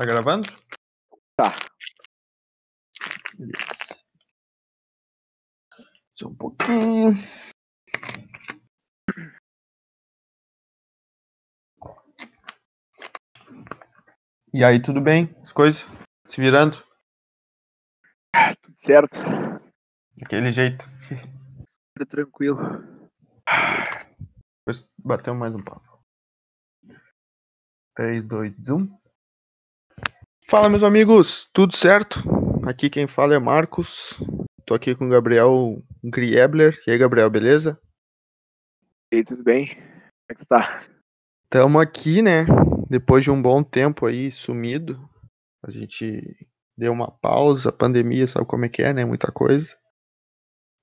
Tá gravando? Tá. Beleza. Só um pouquinho. E aí, tudo bem? As coisas? Se virando? Tudo certo. Daquele jeito. Tudo tranquilo. Depois bateu mais um papo. 3, 2, 1. Fala, meus amigos, tudo certo? Aqui quem fala é Marcos. Tô aqui com o Gabriel Griebler. E aí, Gabriel, beleza? E aí, tudo bem? Como é que tá? Tamo aqui, né? Depois de um bom tempo aí sumido. A gente deu uma pausa, a pandemia, sabe como é que é, né? Muita coisa.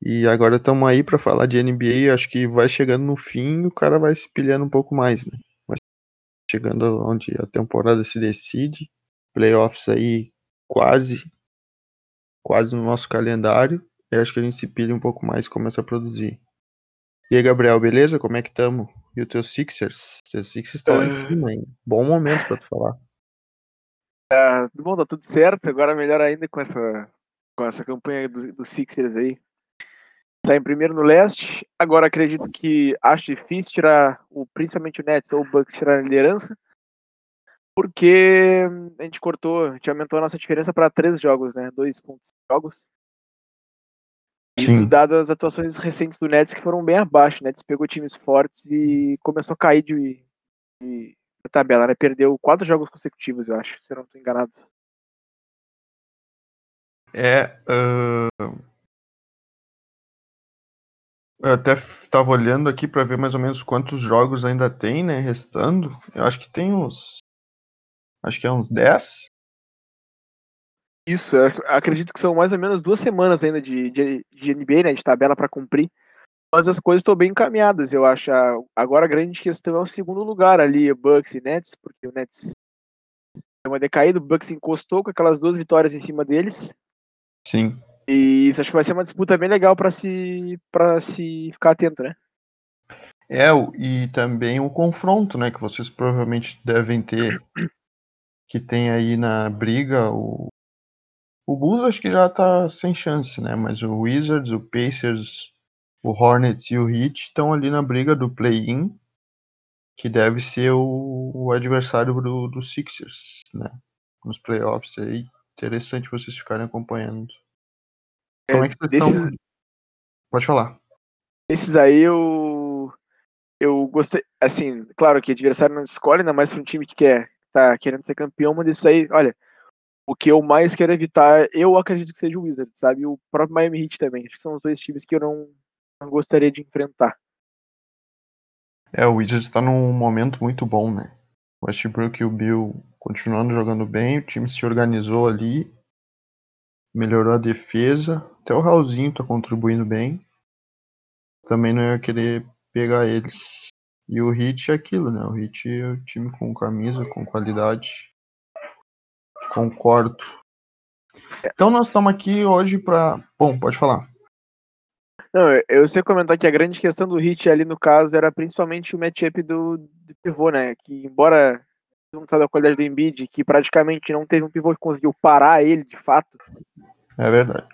E agora estamos aí para falar de NBA. Acho que vai chegando no fim o cara vai se pilhando um pouco mais, né? Vai chegando onde a temporada se decide. Playoffs aí quase, quase no nosso calendário. E acho que a gente se pilha um pouco mais e começa a produzir. E aí, Gabriel, beleza? Como é que tamo? E o teu Sixers? Teus Sixers estão lá em Ah. cima, hein? Bom momento pra tu falar. Tudo bom, tá tudo certo. Agora melhor ainda com essa, com essa campanha do, do Sixers aí. Tá em primeiro no leste. Agora acredito que acho difícil tirar, o, principalmente o Nets ou o Bucks tirar a liderança. Porque a gente cortou, a gente aumentou a nossa diferença para três jogos, né? Dois pontos jogos. Isso Sim. dado as atuações recentes do Nets que foram bem abaixo. O Nets pegou times fortes e começou a cair de, de tabela, né? Perdeu quatro jogos consecutivos, eu acho, se eu não estou enganado. É. ahn, Eu até f- tava olhando aqui pra ver mais ou menos quantos jogos ainda tem, né? Restando. Eu acho que tem uns. Acho que é uns 10. Isso, acredito que são mais ou menos duas semanas ainda de, de, de NBA, né? De tabela para cumprir. Mas as coisas estão bem encaminhadas, eu acho. Agora a grande questão é o segundo lugar ali, Bucks e Nets, porque o Nets deu uma decaída, o Bucks encostou com aquelas duas vitórias em cima deles. Sim. E isso acho que vai ser uma disputa bem legal para se para se ficar atento, né? É, e também o confronto, né? Que vocês provavelmente devem ter. Que tem aí na briga o. O Bulls acho que já tá sem chance, né? Mas o Wizards, o Pacers, o Hornets e o Heat estão ali na briga do play-in, que deve ser o, o adversário do, do Sixers, né? Nos playoffs aí. Interessante vocês ficarem acompanhando. Como é que vocês desses- estão? Pode falar. Esses aí eu eu gostei, assim, claro que adversário não escolhe, ainda mais para um time que quer tá querendo ser campeão, mas isso aí, olha, o que eu mais quero evitar, eu acredito que seja o Wizards, sabe? O próprio Miami Heat também. Acho que são os dois times que eu não, não gostaria de enfrentar. É, o Wizards tá num momento muito bom, né? O Westbrook e o Bill continuando jogando bem, o time se organizou ali, melhorou a defesa, até o Raulzinho tá contribuindo bem. Também não ia querer pegar eles. E o Hit é aquilo, né? O Hit é o time com camisa, com qualidade. Concordo. Então nós estamos aqui hoje pra. Bom, pode falar. Não, eu- sei comentar que a grande questão do Heat ali no caso era principalmente o matchup do, do pivô, né? Que embora não tá da qualidade do Embiid, que praticamente não teve um pivô que conseguiu parar ele de fato, É verdade.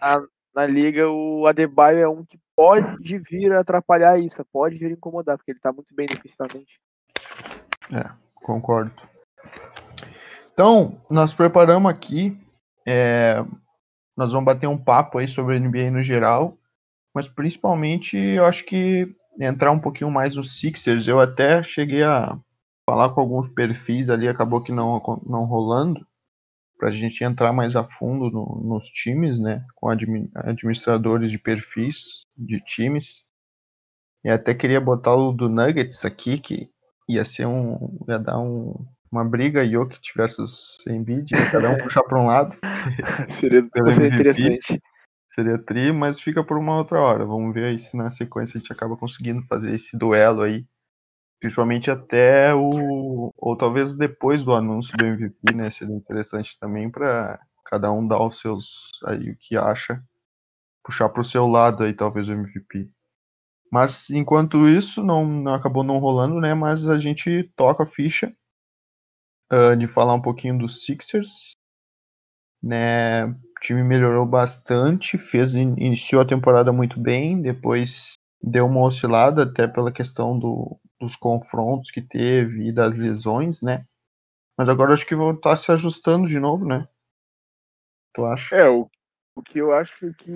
na liga, o Adebayo é um que pode vir atrapalhar isso, pode vir incomodar, porque ele tá muito bem defensivamente. Concordo. Então, nós preparamos aqui. é, nós vamos bater um papo aí sobre a NBA no geral. Mas principalmente eu acho que entrar um pouquinho mais nos Sixers. Eu até cheguei a falar com alguns perfis ali, acabou que não, não rolando. Pra gente entrar mais a fundo no- nos times, né? Com admi- administradores de perfis de times. E até queria botar o do Nuggets aqui, que ia ser um. ia dar um, uma briga Jokic versus Embiid, cada um puxar para um lado, Seria, seria interessante. seria tri, mas fica por uma outra hora. Vamos ver aí se na sequência a gente acaba conseguindo fazer esse duelo aí. Principalmente até o. Ou talvez depois do anúncio do MVP, né? Seria interessante também para cada um dar os seus. aí o que acha. Puxar pro seu lado aí, talvez, o MVP. Mas enquanto isso, não, não acabou não rolando, né? Mas a gente toca a ficha. uh, de falar um pouquinho dos Sixers. Né, o time melhorou bastante, fez iniciou a temporada muito bem, depois deu uma oscilada até pela questão do, dos confrontos que teve e das lesões, né? Mas agora acho que vou estar tá se ajustando de novo, né? Tu acha? É, o, o que eu acho que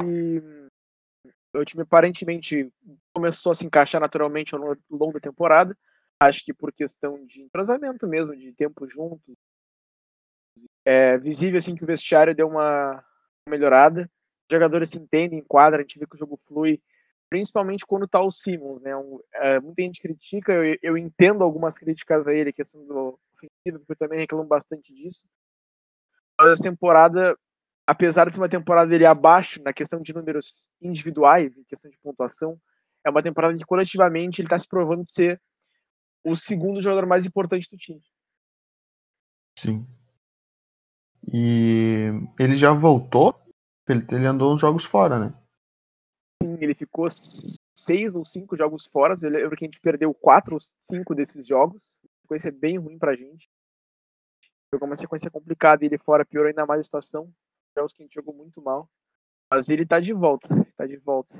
o time aparentemente começou a se encaixar naturalmente ao longo da temporada. Acho que por questão de entrosamento mesmo, de tempo juntos. É visível assim que o vestiário deu uma melhorada. Os jogadores se entendem, enquadram, a gente vê que o jogo flui, principalmente quando tá o Simmons, né? Um, é, muita gente critica, eu, eu, entendo algumas críticas a ele, questão do ofensivo, porque eu também reclamo bastante disso. Mas essa temporada, apesar de ser uma temporada dele abaixo na questão de números individuais, em questão de pontuação, é uma temporada que coletivamente ele está se provando ser o segundo jogador mais importante do time. Sim. E ele já voltou? Ele, ele andou uns jogos fora, né? Ele ficou seis ou cinco jogos fora. Eu lembro que a gente perdeu quatro ou cinco desses jogos. Sequência bem ruim pra gente. Jogou uma sequência complicada e ele fora piorou ainda mais a situação. Jogos que a gente jogou muito mal. Mas ele tá de volta. Tá de volta.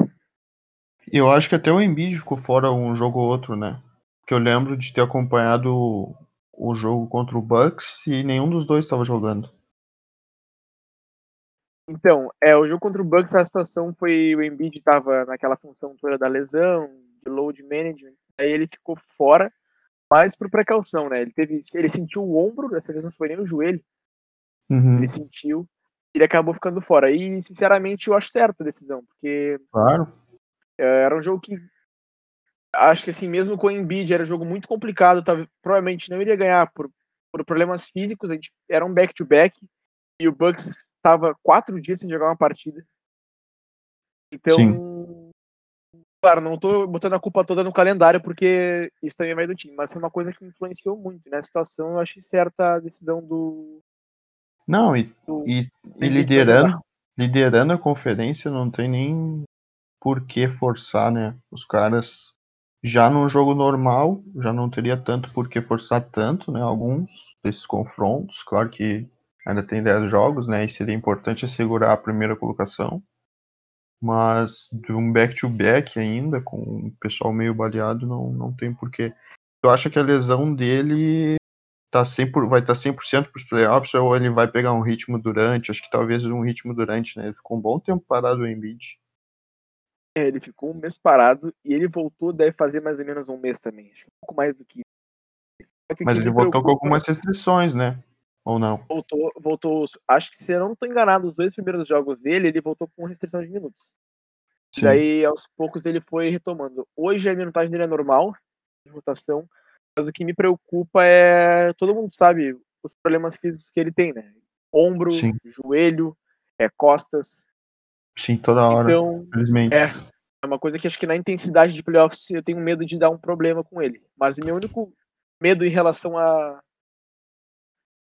Eu acho que até o Embiid ficou fora um jogo ou outro, né? Que eu lembro de ter acompanhado o jogo contra o Bucks e nenhum dos dois estava jogando. Então, é, o jogo contra o Bucks, a situação foi o Embiid estava naquela função toda da lesão, de load management, aí ele ficou fora, mas por precaução, né? Ele teve, ele sentiu o ombro, dessa vez não foi nem o joelho. Uhum. Ele sentiu, ele acabou ficando fora. E sinceramente eu acho certa a decisão, porque claro. É, era um jogo que acho que assim, mesmo com o Embiid era um jogo muito complicado, tava, provavelmente não iria ganhar por, por problemas físicos, a gente era um back to back e o Bucks estava quatro dias sem jogar uma partida. Então, Sim. claro, não estou botando a culpa toda no calendário, porque isso também vai do time, mas foi uma coisa que influenciou muito. Né? situação, eu achei certa a decisão do. Não, e, do, e, e liderando, liderando a conferência, não tem nem por que forçar, né? Os caras já num jogo normal, já não teria tanto por que forçar tanto, né? Alguns desses confrontos. Claro que ainda tem 10 jogos, né? E seria importante assegurar a primeira colocação. Mas de um back-to-back -back ainda, com o pessoal meio baleado, não, não tem porquê. Eu acho que a lesão dele tá 100 por, vai estar tá 100% para os playoffs ou ele vai pegar um ritmo durante. Acho que talvez um ritmo durante, né? Ele ficou um bom tempo parado em Embiid. É, ele ficou um mês parado e ele voltou, deve fazer mais ou menos um mês também. Acho um pouco mais do que isso. Mas ele voltou com algumas restrições, né? Ou não? Voltou, voltou. Acho que se eu não estou enganado, os dois primeiros jogos dele, ele voltou com restrição de minutos. Sim. Daí, aos poucos, ele foi retomando. Hoje a minutagem dele é normal, de rotação, mas o que me preocupa é. Todo mundo sabe os problemas físicos que ele tem, né? Ombro, Sim. joelho, é, costas. Sim, toda hora. Então, infelizmente. É, é uma coisa que acho que na intensidade de playoffs eu tenho medo de dar um problema com ele. Mas meu único medo em relação a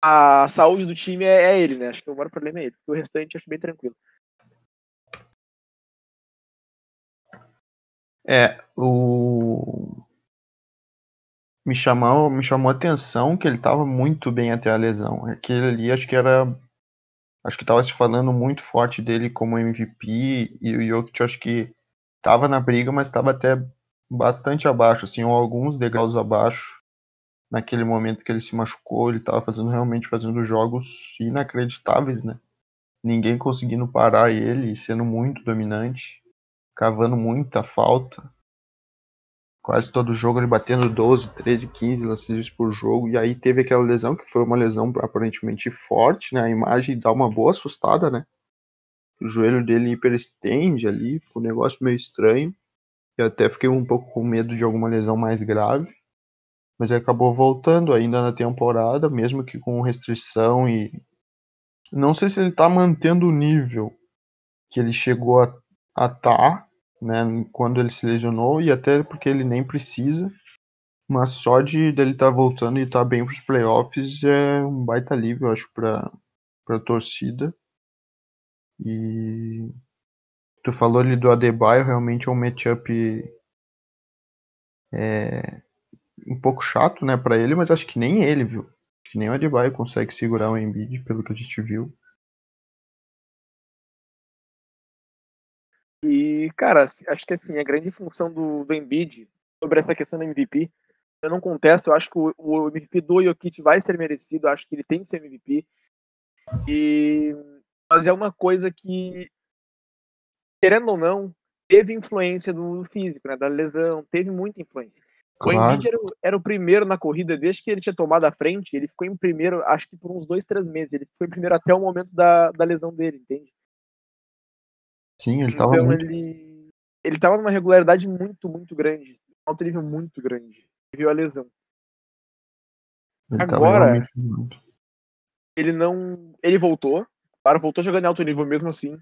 a saúde do time é, é, ele, né? Acho que o maior problema é ele. O restante acho bem tranquilo. É, o. Me chamou, me chamou a atenção que ele estava muito bem até a lesão. Aquele ali acho que era. Acho que estava se falando muito forte dele como MVP e o Jokic acho que estava na briga, mas estava até bastante abaixo, assim, ou alguns degraus abaixo naquele momento que ele se machucou, ele estava fazendo realmente fazendo jogos inacreditáveis, né? Ninguém conseguindo parar ele, sendo muito dominante, cavando muita falta. Quase todo jogo ele batendo 12, 13, 15 lances por jogo. E aí teve aquela lesão que foi uma lesão aparentemente forte, né? A imagem dá uma boa assustada, né? O joelho dele hiperestende ali, ficou um negócio meio estranho. Eu até fiquei um pouco com medo de alguma lesão mais grave mas ele acabou voltando ainda na temporada, mesmo que com restrição e não sei se ele está mantendo o nível que ele chegou a estar, tá, né, quando ele se lesionou e até porque ele nem precisa, mas só de dele estar tá voltando e estar tá bem para os playoffs é um baita alívio, acho, para para torcida. E tu falou ali do Adebayo, realmente é um matchup é, um pouco chato, né, para ele, mas acho que nem ele, viu? que nem o Adebayo consegue segurar o Embiid, pelo que a gente viu. E, cara, acho que assim, a grande função do, do Embiid sobre essa questão do MVP, eu não contesto, eu acho que o, o MVP do Jokic vai ser merecido, acho que ele tem que ser MVP. E, mas é uma coisa que, querendo ou não, teve influência do físico, né, da lesão, teve muita influência. Claro. O Embiid era, era, o primeiro na corrida, desde que ele tinha tomado a frente, ele ficou em primeiro, acho que por uns dois, três meses. Ele foi em primeiro até o momento da, da lesão dele, entende? Sim, ele tava então, muito... ele, ele tava numa regularidade muito, muito grande. Um alto nível muito grande. Viu a lesão. Ele Agora, ele não. Ele voltou. Claro, voltou jogando em alto nível mesmo assim.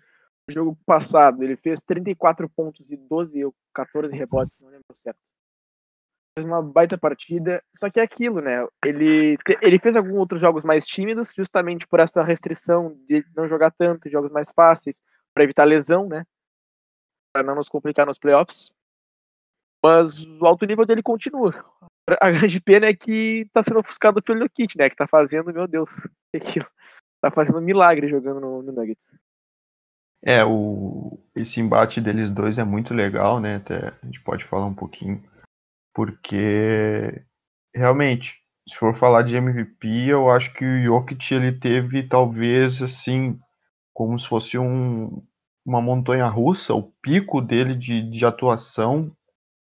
No jogo passado, ele fez 34 pontos e 12 ou 14 rebotes, não lembro certo fez uma baita partida. Só que é aquilo, né? Ele, ele fez alguns outros jogos mais tímidos, justamente por essa restrição de não jogar tanto, jogos mais fáceis, para evitar lesão, né? Para não nos complicar nos playoffs. Mas o alto nível dele continua. A grande pena é que tá sendo ofuscado pelo Kit, né? Que tá fazendo, meu Deus. Tá fazendo um milagre jogando no, no Nuggets. É, o, esse embate deles dois é muito legal, né? Até a gente pode falar um pouquinho porque realmente, se for falar de MVP, eu acho que o Jokic ele teve talvez assim, como se fosse um, uma montanha russa, o pico dele de, de atuação,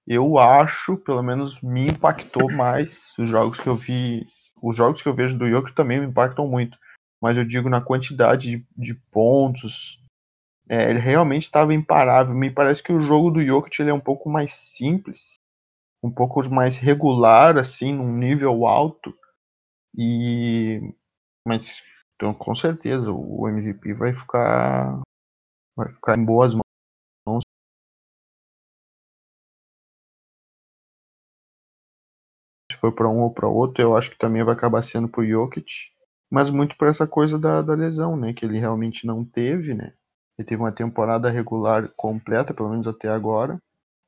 eu acho, pelo menos me impactou mais. Os jogos que eu vi, os jogos que eu vejo do Jokic também me impactam muito, mas eu digo na quantidade de, de pontos, é, ele realmente estava imparável. Me parece que o jogo do Jokic ele é um pouco mais simples, um pouco mais regular, assim, num nível alto. E mas então, com certeza o MVP vai ficar vai ficar em boas mãos. Se for para um ou para outro, eu acho que também vai acabar sendo pro Jokic, mas muito por essa coisa da, da lesão, né, que ele realmente não teve, né? Ele teve uma temporada regular completa, pelo menos até agora.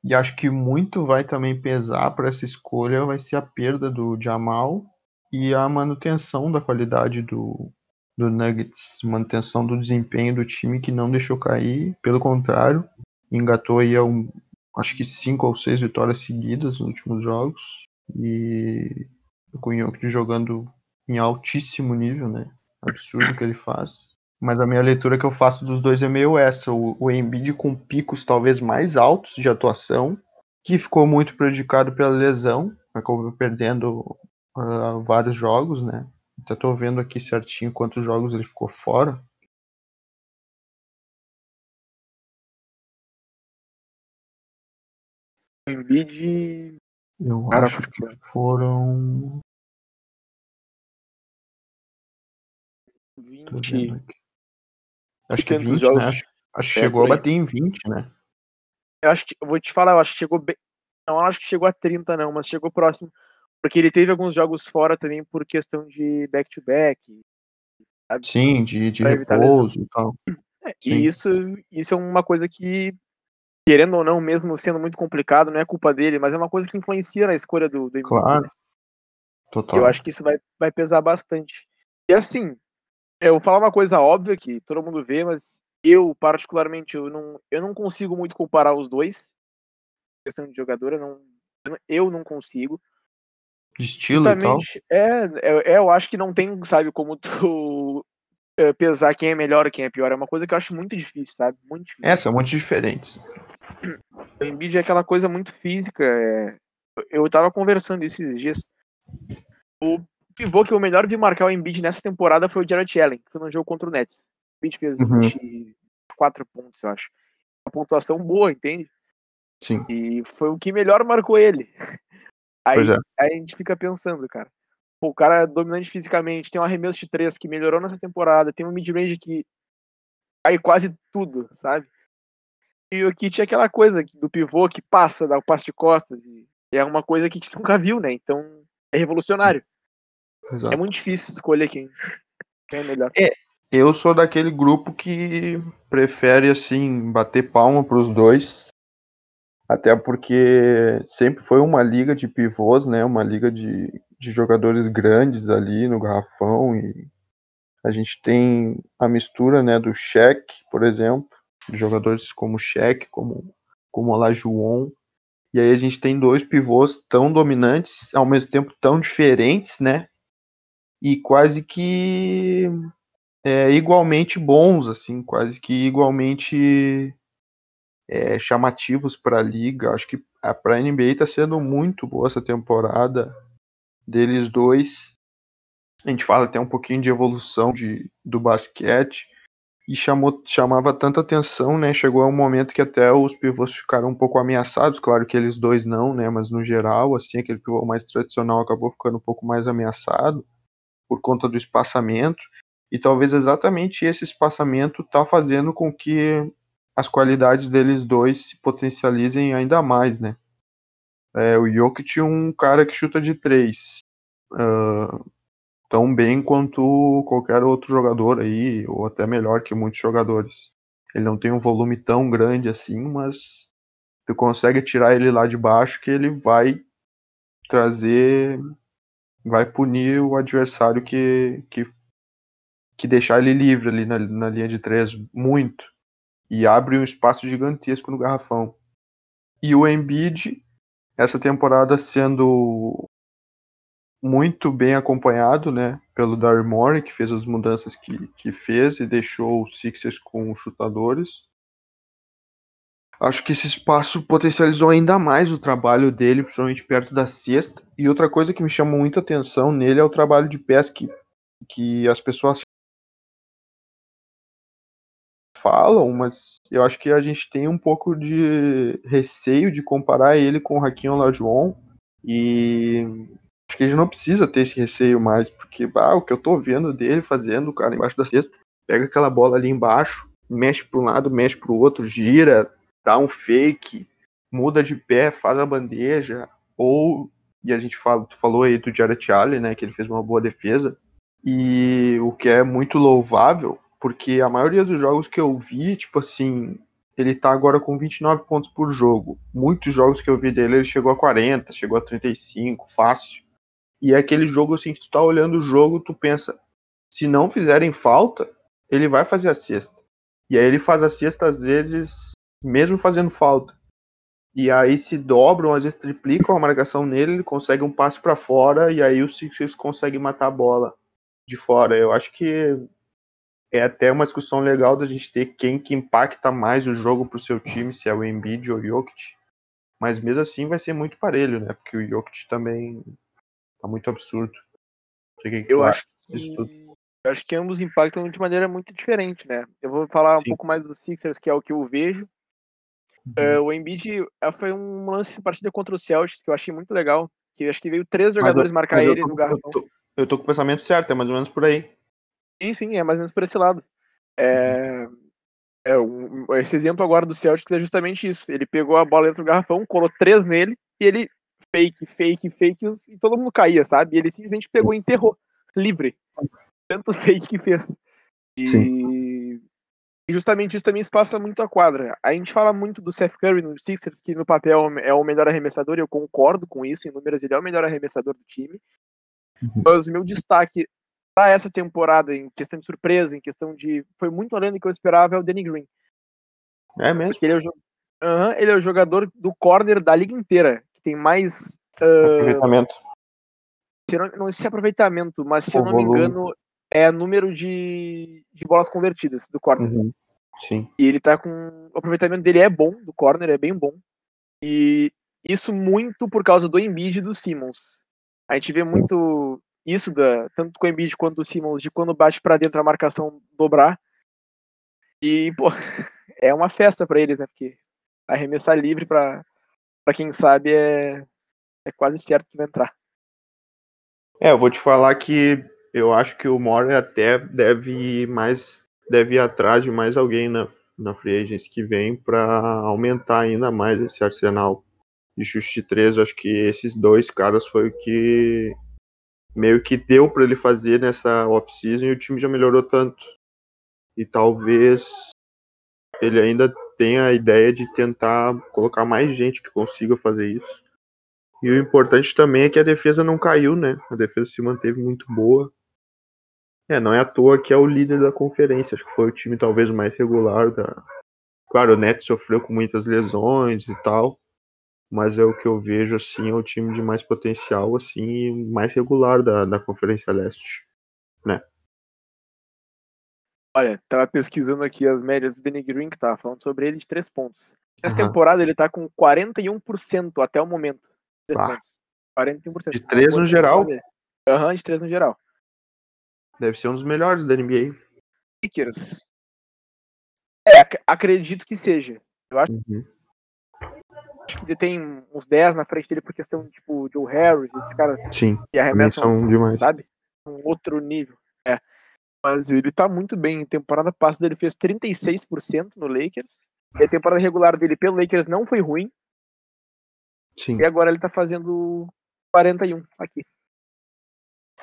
E acho que muito vai também pesar para essa escolha vai ser a perda do Jamal e a manutenção da qualidade do, do Nuggets, manutenção do desempenho do time que não deixou cair, pelo contrário, engatou aí um, acho que cinco ou seis vitórias seguidas nos últimos jogos e o Cunhoque jogando em altíssimo nível, né? Absurdo que ele faz. Mas a minha leitura que eu faço dos dois é meio essa. O, o Embiid com picos talvez mais altos de atuação, que ficou muito prejudicado pela lesão, acabou perdendo uh, vários jogos, né? Até tô vendo aqui certinho quantos jogos ele ficou fora. O Embiid. Eu Cara, acho que foram. 20. Acho que 20, jogos. né? Acho, acho que é, chegou a bater em 20, né? Eu acho que, eu vou te falar, eu acho que chegou bem. Não, acho que chegou a 30, não, mas chegou próximo. Porque ele teve alguns jogos fora também por questão de back-to-back. -back, Sim, de, de repouso e tal. É, e isso, isso é uma coisa que, querendo ou não, mesmo sendo muito complicado, não é culpa dele, mas é uma coisa que influencia na escolha do, do Claro. Né? Total. Eu acho que isso vai, vai pesar bastante. E assim, eu vou falar uma coisa óbvia que todo mundo vê, mas eu, particularmente, eu não, eu não consigo muito comparar os dois. Questão de jogador, eu não, eu não consigo. Estilo Justamente, e tal? É, é, eu acho que não tem, sabe, como tu é, pesar quem é melhor e quem é pior. É uma coisa que eu acho muito difícil, sabe? Muito difícil. É, são muito diferentes. O Embiid é aquela coisa muito física. É... Eu tava conversando esses dias. O pivô que eu melhor vi marcar o Embiid nessa temporada foi o Jared Allen, que foi no jogo contra o Nets. O Embiid fez uhum. 24 pontos, eu acho. Uma pontuação boa, entende? Sim. E foi o que melhor marcou ele. Aí, é. aí a gente fica pensando, cara. Pô, o cara é dominante fisicamente, tem um arremesso de três que melhorou nessa temporada, tem um mid-range que cai quase tudo, sabe? E o Kit é aquela coisa do pivô que passa, dá o passe de costas, e é uma coisa que a gente nunca viu, né? Então é revolucionário. Exato. É muito difícil escolher quem, quem é melhor. É, eu sou daquele grupo que prefere, assim, bater palma para os dois. Até porque sempre foi uma liga de pivôs, né? Uma liga de, de jogadores grandes ali no garrafão e a gente tem a mistura, né, do Shaq, por exemplo, de jogadores como Shaq, como como Olajuwon. E aí a gente tem dois pivôs tão dominantes, ao mesmo tempo tão diferentes, né? E quase que é, igualmente bons, assim, quase que igualmente é, chamativos para a liga. Acho que para a NBA está sendo muito boa essa temporada deles dois. A gente fala até um pouquinho de evolução de, do basquete e chamou, chamava tanta atenção, né? Chegou a um momento que até os pivôs ficaram um pouco ameaçados, claro que eles dois não, né? Mas no geral, assim, aquele pivô mais tradicional acabou ficando um pouco mais ameaçado por conta do espaçamento. E talvez exatamente esse espaçamento tá fazendo com que as qualidades deles dois se potencializem ainda mais, né? É, o Jokic é um cara que chuta de três. Uh, tão bem quanto qualquer outro jogador aí, ou até melhor que muitos jogadores. Ele não tem um volume tão grande assim, mas tu consegue tirar ele lá de baixo que ele vai trazer, vai punir o adversário que, que, que deixar ele livre ali na, na linha de três muito e abre um espaço gigantesco no garrafão. E o Embiid, essa temporada sendo muito bem acompanhado, né, pelo Morey, que fez as mudanças que, que fez e deixou os Sixers com chutadores. Acho que esse espaço potencializou ainda mais o trabalho dele, principalmente perto da cesta. E outra coisa que me chamou muita atenção nele é o trabalho de pés que, que as pessoas falam, mas eu acho que a gente tem um pouco de receio de comparar ele com o Hakim Olajuwon e acho que a gente não precisa ter esse receio mais, porque ah, o que eu tô vendo dele fazendo, cara embaixo da cesta, pega aquela bola ali embaixo, mexe para um lado, mexe para o outro, gira, dá um fake, muda de pé, faz a bandeja, ou e a gente fala, tu falou aí do Jarrett Allen, né, que ele fez uma boa defesa, e o que é muito louvável porque a maioria dos jogos que eu vi, tipo assim, ele tá agora com 29 pontos por jogo. Muitos jogos que eu vi dele, ele chegou a 40, chegou a 35, fácil. E é aquele jogo assim que tu tá olhando o jogo, tu pensa, se não fizerem falta, ele vai fazer a cesta. E aí ele faz a cesta às vezes, mesmo fazendo falta. E aí se dobram, às vezes triplicam a marcação nele, ele consegue um passe para fora e aí o Sixers consegue matar a bola de fora. Eu acho que é até uma discussão legal da gente ter quem que impacta mais o jogo pro seu time, se é o Embiid ou o Jokic. Mas mesmo assim vai ser muito parelho, né? Porque o Jokic também tá muito absurdo. Que que eu acho que... Eu acho que ambos impactam de maneira muito diferente, né? Eu vou falar Sim. um pouco mais dos Sixers, que é o que eu vejo. Uhum. Uh, o Embiid uh, foi um lance de partida contra o Celtics que eu achei muito legal. Que acho que veio três jogadores eu, marcar ele tô, no garrafão. Eu tô, eu tô com o pensamento certo, é mais ou menos por aí. Sim, sim, é mais ou menos por esse lado. É, é um, esse exemplo agora do Celtics é justamente isso. Ele pegou a bola dentro do garrafão, colou três nele e ele fake, fake, fake e todo mundo caía, sabe? E ele simplesmente pegou e enterrou, livre. Tanto fake que fez. E, e justamente isso também se passa muito a quadra. A gente fala muito do Seth Curry no Sixers, que no papel é o melhor arremessador, e eu concordo com isso. Em números, ele é o melhor arremessador do time. Uhum. Mas meu destaque para essa temporada, em questão de surpresa, em questão de. Foi muito além do que eu esperava, é o Danny Green. É mesmo? Porque ele é, o, uhum, ele é o jogador do corner da liga inteira, que tem mais. Uh, aproveitamento. Se não, não sei se é aproveitamento, mas se o eu não volume. me engano, é número de, de bolas convertidas do corner. Uhum. Sim. E ele tá com. O aproveitamento dele é bom, do corner, é bem bom. E isso muito por causa do Embiid e do Simmons. A gente vê muito isso da, tanto com o Embiid quanto do Simmons, de quando bate para dentro a marcação dobrar. E, pô, é uma festa para eles, né? Porque arremessar livre para quem sabe é, é quase certo que vai entrar. É, eu vou te falar que eu acho que o More até deve ir mais deve ir atrás de mais alguém na, na Free Agents que vem para aumentar ainda mais esse arsenal de chute de três. Eu acho que esses dois caras foi o que meio que deu para ele fazer nessa off-season e o time já melhorou tanto. E talvez ele ainda tenha a ideia de tentar colocar mais gente que consiga fazer isso. E o importante também é que a defesa não caiu, né? A defesa se manteve muito boa. É, não é à toa que é o líder da conferência. Acho que foi o time talvez mais regular da. Claro, o Nets sofreu com muitas lesões e tal. Mas é o que eu vejo, assim, é o time de mais potencial, assim, mais regular da, da Conferência Leste, né? Olha, tava pesquisando aqui as médias do Danny Green, que tava falando sobre ele de três pontos. Nessa uhum. temporada ele tá com 41% até o momento. Três ah. pontos. 41%. De três no geral? Aham, uhum, de três no geral. Deve ser um dos melhores da NBA. Lakers. É, ac acredito que seja. Eu acho, uhum. acho que ele tem uns 10 na frente dele por questão, tipo, Joe Harris, esses caras Sim, que arremessam, são demais. sabe? Um outro nível. É. Mas ele tá muito bem. Temporada passada ele fez 36% no Lakers. E a temporada regular dele pelo Lakers não foi ruim. Sim. E agora ele tá fazendo 41 aqui.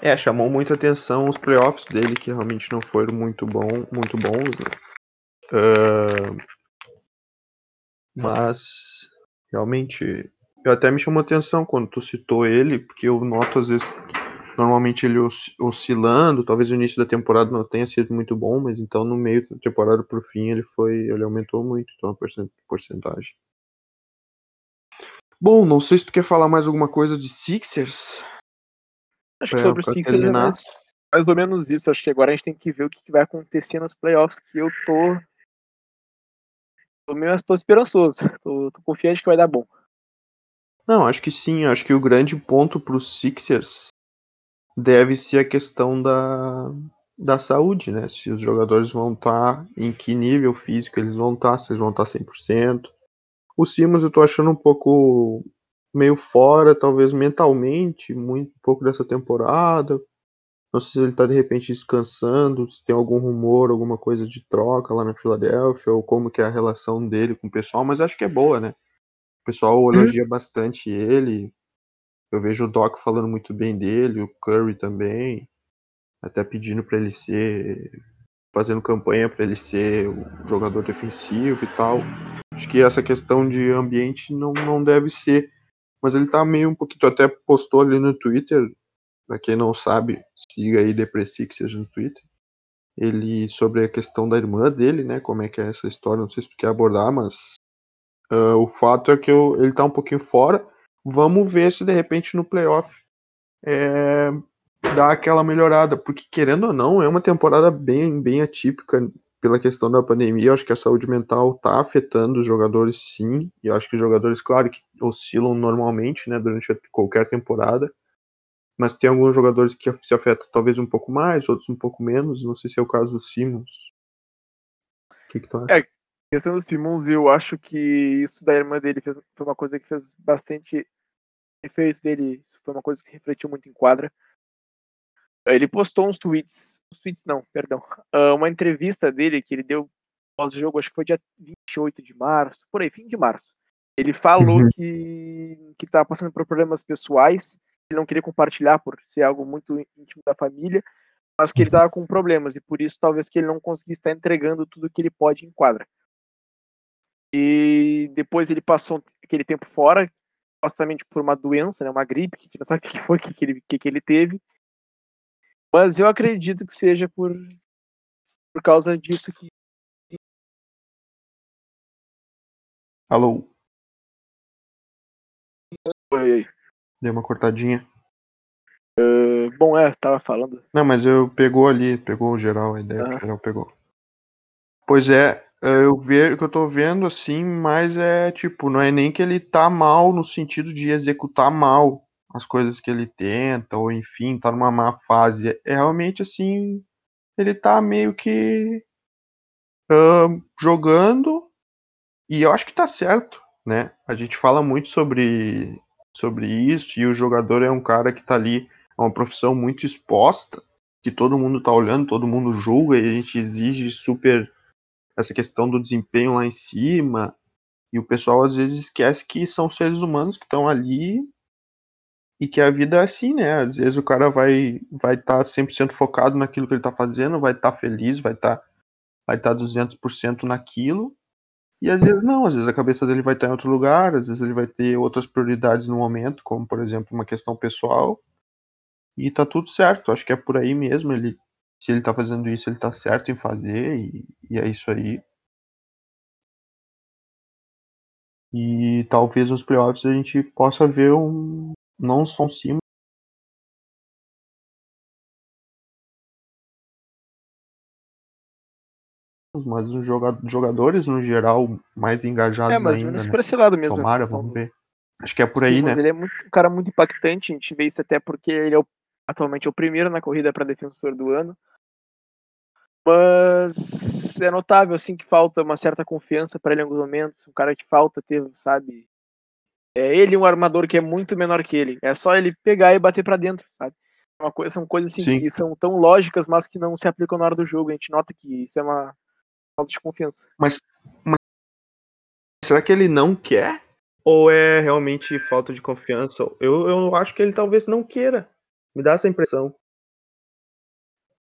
É, chamou muita atenção os playoffs dele, que realmente não foram muito, bom, muito bons. Né? Uh, mas realmente eu até me chamou atenção quando tu citou ele, porque eu noto às vezes normalmente ele oscilando, talvez o início da temporada não tenha sido muito bom, mas então no meio da temporada pro fim ele foi, ele aumentou muito, então a porcentagem. Bom, não sei se tu quer falar mais alguma coisa de Sixers. Acho que sobre o Sixers é mais, mais, ou menos isso. Acho que agora a gente tem que ver o que vai acontecer nos playoffs, que eu tô. Tô meio tô esperançoso. Tô, tô confiante que vai dar bom. Não, acho que sim. Acho que o grande ponto pro Sixers deve ser a questão da, da saúde, né? Se os jogadores vão estar, tá, em que nível físico eles vão estar, tá, se eles vão estar tá 100%. O Simas eu tô achando um pouco meio fora, talvez mentalmente, muito um pouco dessa temporada. Não sei se ele tá de repente descansando, se tem algum rumor, alguma coisa de troca lá na Filadélfia, ou como que é a relação dele com o pessoal, mas acho que é boa, né? O pessoal uhum. elogia bastante ele, eu vejo o Doc falando muito bem dele, o Curry também, até pedindo para ele ser fazendo campanha para ele ser o jogador defensivo e tal. Acho que essa questão de ambiente não, não deve ser, mas ele tá meio um pouquinho, até postou ali no Twitter, pra quem não sabe, siga aí Depressix seja no Twitter. Ele sobre a questão da irmã dele, né? Como é que é essa história? Não sei se tu quer abordar, mas uh, o fato é que eu, ele tá um pouquinho fora. Vamos ver se de repente no playoff é, dá aquela melhorada, porque querendo ou não, é uma temporada bem, bem atípica pela questão da pandemia. Eu acho que a saúde mental tá afetando os jogadores sim, e eu acho que os jogadores, claro, que oscilam normalmente, né, durante qualquer temporada, mas tem alguns jogadores que se afetam talvez um pouco mais, outros um pouco menos. Não sei se é o caso do Simmons. O que, que tu acha? É, questão do Simmons, eu acho que isso da irmã dele fez, foi uma coisa que fez bastante efeito dele. Isso foi uma coisa que refletiu muito em quadra. Ele postou uns tweets, uns tweets não, perdão, ah, uma entrevista dele que ele deu pós-jogo, acho que foi dia 28 de março, por aí, fim de março. Ele falou uhum. que que estava passando por problemas pessoais, ele não queria compartilhar por ser algo muito íntimo da família, mas que ele estava com problemas e por isso talvez que ele não conseguisse estar entregando tudo que ele pode em quadra. E depois ele passou aquele tempo fora, supostamente por uma doença, né, uma gripe, que a gente não sabe o que foi que, que, ele, que, que ele teve. Mas eu acredito que seja por, por causa disso que. Alô? Oi, oi. Deu uma cortadinha. Uh, bom, é, tava falando. Não, mas eu pegou ali, pegou o geral, a ideia, ah. geral pegou. Pois é, é, eu vejo o que eu tô vendo assim, mas é tipo, não é nem que ele tá mal no sentido de executar mal as coisas que ele tenta, ou enfim, tá numa má fase. É realmente assim, ele tá meio que uh, jogando, e eu acho que tá certo, né? A gente fala muito sobre, sobre isso, e o jogador é um cara que tá ali, é uma profissão muito exposta, que todo mundo tá olhando, todo mundo julga, e a gente exige super essa questão do desempenho lá em cima, e o pessoal às vezes esquece que são seres humanos que estão ali e que a vida é assim, né? Às vezes o cara vai vai estar tá 100% focado naquilo que ele está fazendo, vai estar tá feliz, vai estar tá, vai tá 200% naquilo, E às vezes não, às vezes a cabeça dele vai estar em outro lugar, às vezes ele vai ter outras prioridades no momento, como por exemplo uma questão pessoal. E tá tudo certo, acho que é por aí mesmo. Ele, se ele tá fazendo isso, ele tá certo em fazer, e, e é isso aí. E talvez nos playoffs a gente possa ver um. Não cima. Mas os jogadores, no geral, mais engajados é, mais ainda. Menos né? por esse lado mesmo. Tomara, vamos ver. Acho que é por aí, Sim, né? Ele é muito, um cara muito impactante. A gente vê isso até porque ele é o, atualmente é o primeiro na corrida para defensor do ano. Mas é notável assim que falta uma certa confiança para ele em alguns momentos. Um cara que falta ter, sabe? É ele um armador que é muito menor que ele. É só ele pegar e bater para dentro, sabe? É uma coisa, são coisas assim Sim. que são tão lógicas, mas que não se aplicam na hora do jogo. A gente nota que isso é uma falta de confiança. Mas, mas será que ele não quer? Ou é realmente falta de confiança? Eu, eu acho que ele talvez não queira. Me dá essa impressão.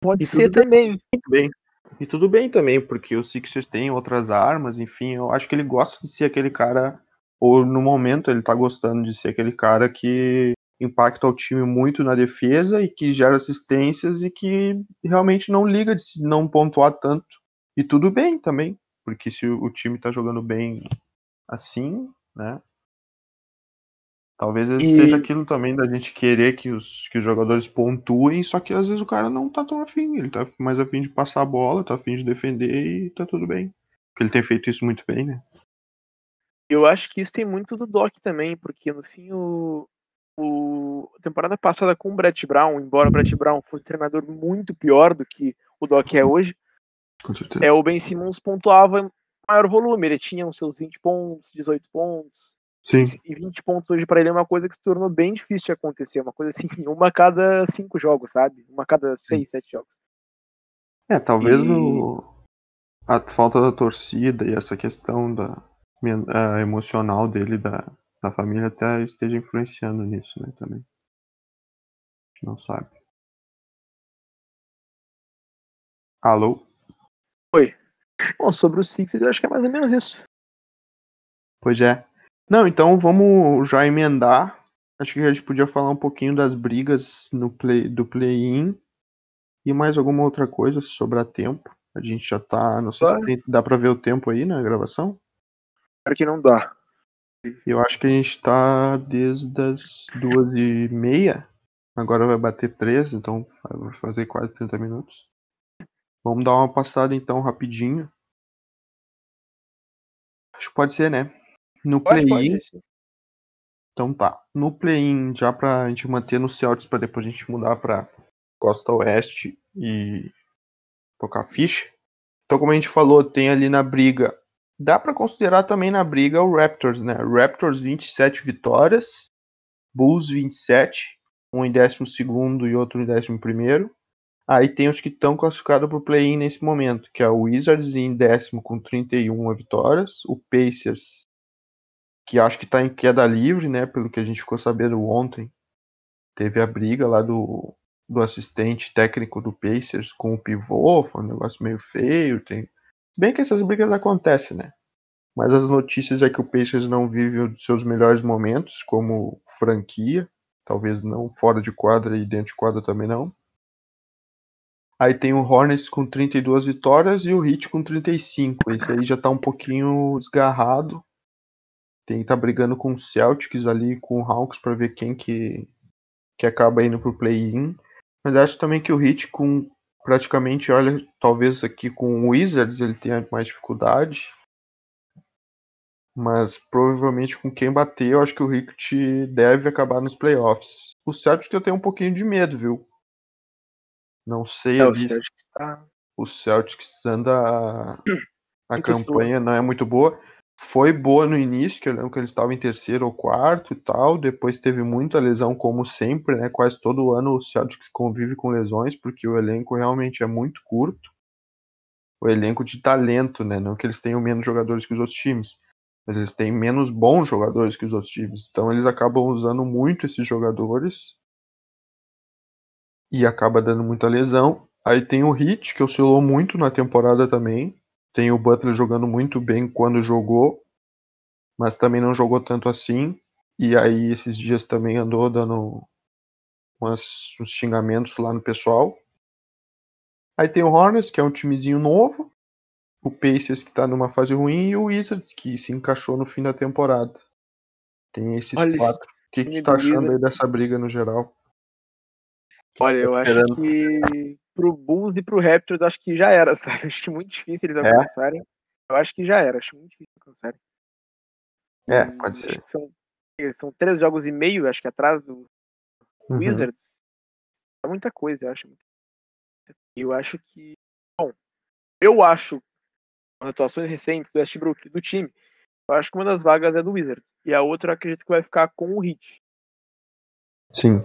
Pode E ser também. bem. E tudo bem também, porque o Sixers tem outras armas, enfim, eu acho que ele gosta de ser aquele cara, ou no momento ele tá gostando de ser aquele cara que impacta o time muito na defesa e que gera assistências e que realmente não liga de não pontuar tanto. E tudo bem também, porque se o time tá jogando bem assim, né? Talvez E- seja aquilo também da gente querer que os, que os jogadores pontuem, só que às vezes o cara não tá tão afim, ele tá mais afim de passar a bola, tá afim de defender e tá tudo bem. Porque ele tem feito isso muito bem, né? Eu acho que isso tem muito do Doc também, porque no fim o, o a temporada passada com o Brett Brown, embora o Brett Brown fosse um treinador muito pior do que o Doc é hoje, é o Ben Simmons pontuava em maior volume, ele tinha os seus 20 pontos, 18 pontos, Sim, e 20 pontos hoje para ele é uma coisa que se tornou bem difícil de acontecer, uma coisa assim, uma a cada cinco jogos, sabe? Uma a cada seis, sete jogos. é, talvez E- no, a falta da torcida e essa questão da emocional dele, da, da família, até esteja influenciando nisso, né, também. A gente não sabe. Alô? Bom, sobre o Sixers, eu acho que é mais ou menos isso. Pois é. Não, então vamos já emendar. Acho que a gente podia falar um pouquinho das brigas no play, do play-in e mais alguma outra coisa se sobrar tempo. A gente já tá. Não sei se Claro. tem- dá pra ver o tempo aí na gravação. Claro que não dá. Eu acho que a gente tá desde as duas e meia. Agora vai bater três, então vai fazer quase 30 minutos. Vamos dar uma passada então rapidinho. Acho que pode ser, né? No play-in. Então tá. No play-in, já pra gente manter no Celtics pra depois a gente mudar pra Costa Oeste e tocar ficha. Então, como a gente falou, tem ali na briga. Dá pra considerar também na briga o Raptors, né? Raptors 27 vitórias, Bulls 27, um em 12 e outro em 11. Aí tem os que estão classificados pro play-in nesse momento, que é o Wizards em décimo com 31 vitórias, o Pacers que acho que tá em queda livre, né? Pelo que a gente ficou sabendo ontem. Teve a briga lá do, do assistente técnico do Pacers com o pivô, foi um negócio meio feio. Tem... Bem que essas brigas acontecem, né? Mas as notícias é que o Pacers não vive os seus melhores momentos como franquia. Talvez não fora de quadra e dentro de quadra também não. Aí tem o Hornets com 32 vitórias e o Heat com 35. Esse aí já tá um pouquinho desgarrado tem tá brigando com o Celtics ali, com o Hawks para ver quem que, que acaba indo pro play-in. Mas acho também que o Heat com praticamente, olha, talvez aqui com o Wizards ele tenha mais dificuldade. Mas provavelmente com quem bater, eu acho que o Heat deve acabar nos playoffs. O Celtics eu tenho um pouquinho de medo, viu? Não sei É, o Celtics tá- o Celtics anda a, campanha não é muito boa. Foi boa no início, que eu lembro que eles estavam em terceiro ou quarto e tal. Depois teve muita lesão, como sempre, né? Quase todo ano o Celtics convive com lesões, porque o elenco realmente é muito curto. O elenco de talento, né? Não que eles tenham menos jogadores que os outros times, mas eles têm menos bons jogadores que os outros times. Então eles acabam usando muito esses jogadores e acaba dando muita lesão. Aí tem o Hit, que oscilou muito na temporada também. Tem o Butler jogando muito bem quando jogou, mas também não jogou tanto assim. E aí esses dias também andou dando umas, uns xingamentos lá no pessoal. Aí tem o Hornets, que é um timezinho novo, o Pacers que tá numa fase ruim e o Wizards que se encaixou no fim da temporada. Tem esses Olha, quatro. O que, que tu tá achando aí dessa briga no geral? Olha, eu acho que pro Bulls e pro Raptors acho que já era, sabe? Acho que é muito difícil eles É? alcançarem. Eu acho que já era, acho muito difícil alcançarem. É, E pode ser. São, são três jogos e meio, acho que atrás do Uhum. Wizards. É muita coisa, eu acho. Eu acho que. Bom, eu acho, as atuações recentes do Westbrook, do time, eu acho que uma das vagas é do Wizards. E a outra eu acredito que vai ficar com o Heat. Sim.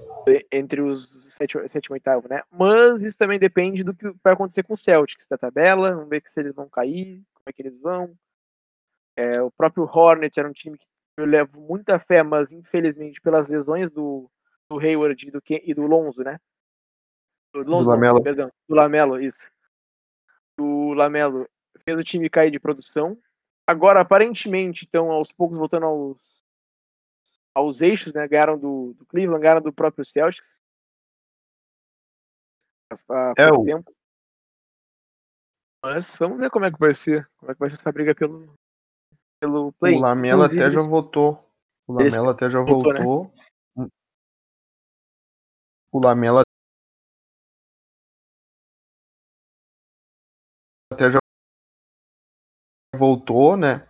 entre os sétimo, e oitavo, né? Mas isso também depende do que vai acontecer com o Celtics da tabela, vamos ver se eles vão cair, como é que eles vão. É, o próprio Hornets era um time que eu levo muita fé, mas infelizmente pelas lesões do, do Hayward e do, e do Lonzo, né? Do, Lonzo, não, Lamelo. perdão, do Lamelo, isso. Do Lamelo fez o time cair de produção. Agora, aparentemente, estão aos poucos voltando aos, aos eixos, né? Ganharam do, do Cleveland, ganharam do próprio Celtics. Há É, pouco o- tempo. Mas vamos ver como é que vai ser. Como é que vai ser essa briga pelo, pelo play. O Lamela até já voltou. O Lamela até já voltou, né? voltou. O Lamela até já voltou, né?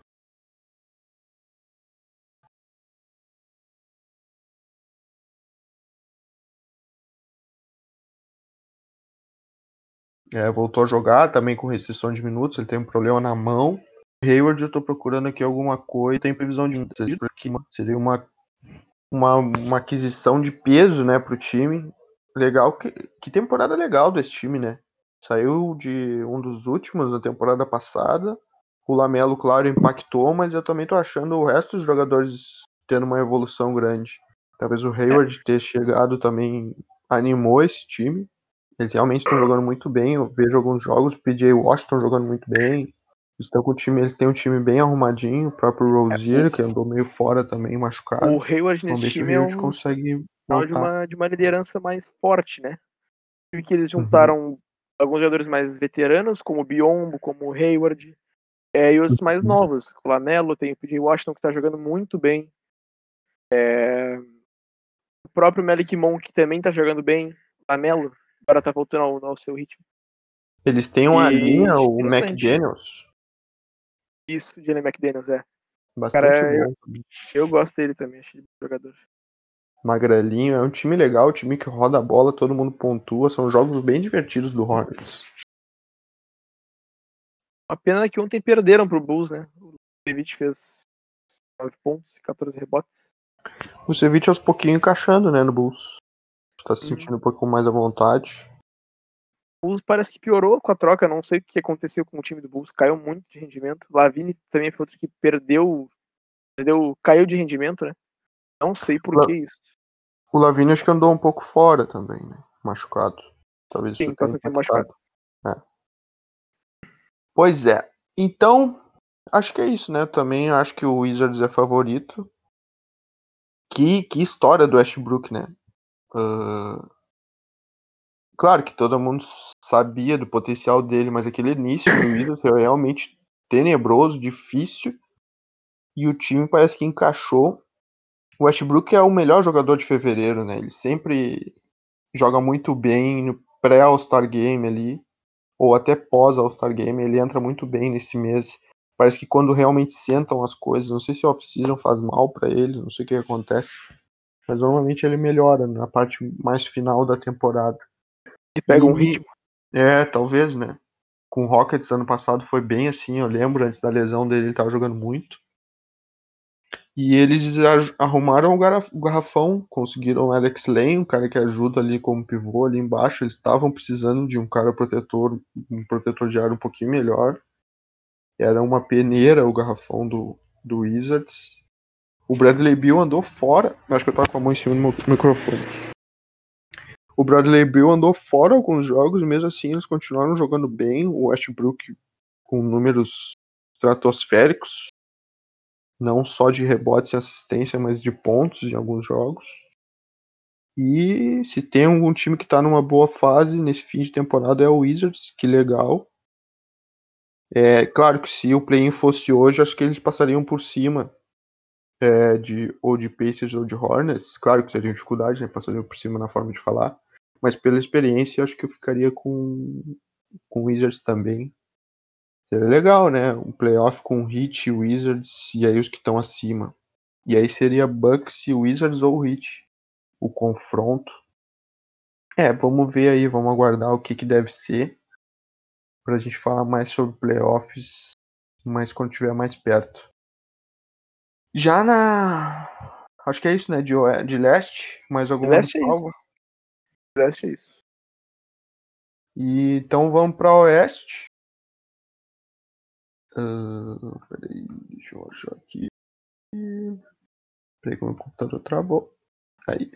É, voltou a jogar também com restrição de minutos, ele tem um problema na mão. Hayward, eu tô procurando aqui alguma coisa, tem previsão de porque seria uma, uma, uma aquisição de peso, né, pro time. Legal, que, que temporada legal desse time, né? Saiu de um dos últimos da temporada passada. O Lamelo, claro, impactou, mas eu também tô achando o resto dos jogadores tendo uma evolução grande. Talvez o Hayward ter chegado também animou esse time. Eles realmente estão jogando muito bem. Eu vejo alguns jogos, PJ Washington jogando muito bem. Eles estão com o time, eles têm um time bem arrumadinho. O próprio Rozier, que andou meio fora também, machucado. O Hayward nesse time é um consegue de uma, de uma liderança mais forte, né? Que eles Uhum. juntaram alguns jogadores mais veteranos, como o Biombo, como o Hayward, é, e outros mais Uhum. novos. O Lamelo, tem o PJ Washington que tá jogando muito bem. É, o próprio Malik Monk também tá jogando bem. Lamelo, agora tá voltando ao, ao seu ritmo. Eles têm uma E linha, o. McDaniels, Isso, Jalen McDaniels, é. bastante Cara, bom. Eu gosto dele também, acho ele jogador. Magrelinho, é um time legal, um time que roda a bola, todo mundo pontua. São jogos bem divertidos do Hornets. Uma pena que ontem perderam pro Bulls, né? O David fez 9 pontos e 14 rebotes. O Ceviche aos pouquinhos encaixando, né, no Bulls. Tá se Uhum. sentindo um pouco mais à vontade. O Bulls parece que piorou com a troca, não sei o que aconteceu com o time do Bulls, caiu muito de rendimento. Lavine também foi outro que perdeu, perdeu caiu de rendimento, né? Não sei por La- que isso. O Lavigne acho que andou um pouco fora também, né? Machucado. Talvez Sim, isso tenha impactado. É. Pois é. Então, acho que é isso, né? Também acho que o Wizards é favorito. Que, que história do Westbrook, né? Ah, Claro que todo mundo sabia do potencial dele, mas aquele início do Wizards foi realmente tenebroso, difícil. E o time parece que encaixou. O Westbrook é o melhor jogador de fevereiro, né? Ele sempre joga muito bem no pré-All-Star Game ali, ou até pós-All-Star Game, ele entra muito bem nesse mês. Parece que quando realmente sentam as coisas, não sei se o off-season faz mal para ele, não sei o que acontece, mas normalmente ele melhora na parte mais final da temporada. E pega um ritmo. É, talvez, né? Com o Rockets ano passado foi bem assim, eu lembro, antes da lesão dele ele tava jogando muito. E eles arrumaram o garrafão, conseguiram o Alex Lane, um cara que ajuda ali como pivô ali embaixo. Eles estavam precisando de um cara protetor, um protetor de ar um pouquinho melhor. Era uma peneira o garrafão do, do Wizards. O Bradley Bill andou fora. Acho que eu tava com a mão em cima do microfone. O Bradley Bill andou fora alguns jogos, mesmo assim eles continuaram jogando bem. O Westbrook com números estratosféricos, não só de rebotes e assistência, mas de pontos em alguns jogos. E se tem algum time que está numa boa fase nesse fim de temporada é o Wizards, que legal. É claro que se o play-in fosse hoje, acho que eles passariam por cima é, de ou de Pacers ou de Hornets. Claro que teriam dificuldade, né? Passariam por cima na forma de falar. Mas pela experiência, acho que eu ficaria com com Wizards também. Seria legal, né? Um playoff com Heat, Wizards e aí os que estão acima. E aí seria Bucks, Wizards ou Heat. O confronto. É, vamos ver aí, vamos aguardar o que, que deve ser. Pra gente falar mais sobre playoffs, mas quando estiver mais perto. Já na. Acho que é isso, né? De, de leste, mais alguma leste é isso. leste é isso. E, então vamos para oeste. Uh, peraí, deixa eu achar aqui. Peraí que meu computador travou. Aí.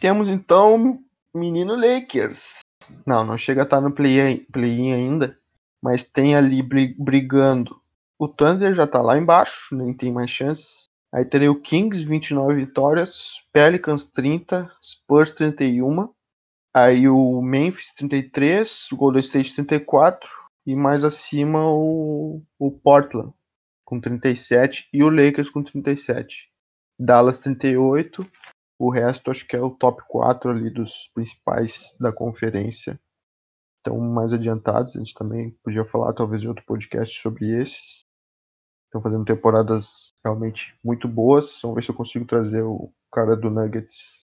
Temos então menino Lakers. Não, não chega a estar no play-in play ainda, mas tem ali brigando. O Thunder já está lá embaixo, nem tem mais chances. Aí teria o Kings 29 vitórias, Pelicans 30, Spurs 31, aí o Memphis 33, o Golden State 34 e mais acima o, o Portland com 37 e o Lakers com 37. Dallas 38, o resto acho que é o top 4 ali dos principais da conferência. Então, mais adiantados, a gente também podia falar talvez em outro podcast sobre esses. Estão fazendo temporadas realmente muito boas. Vamos ver se eu consigo trazer o cara do Nuggets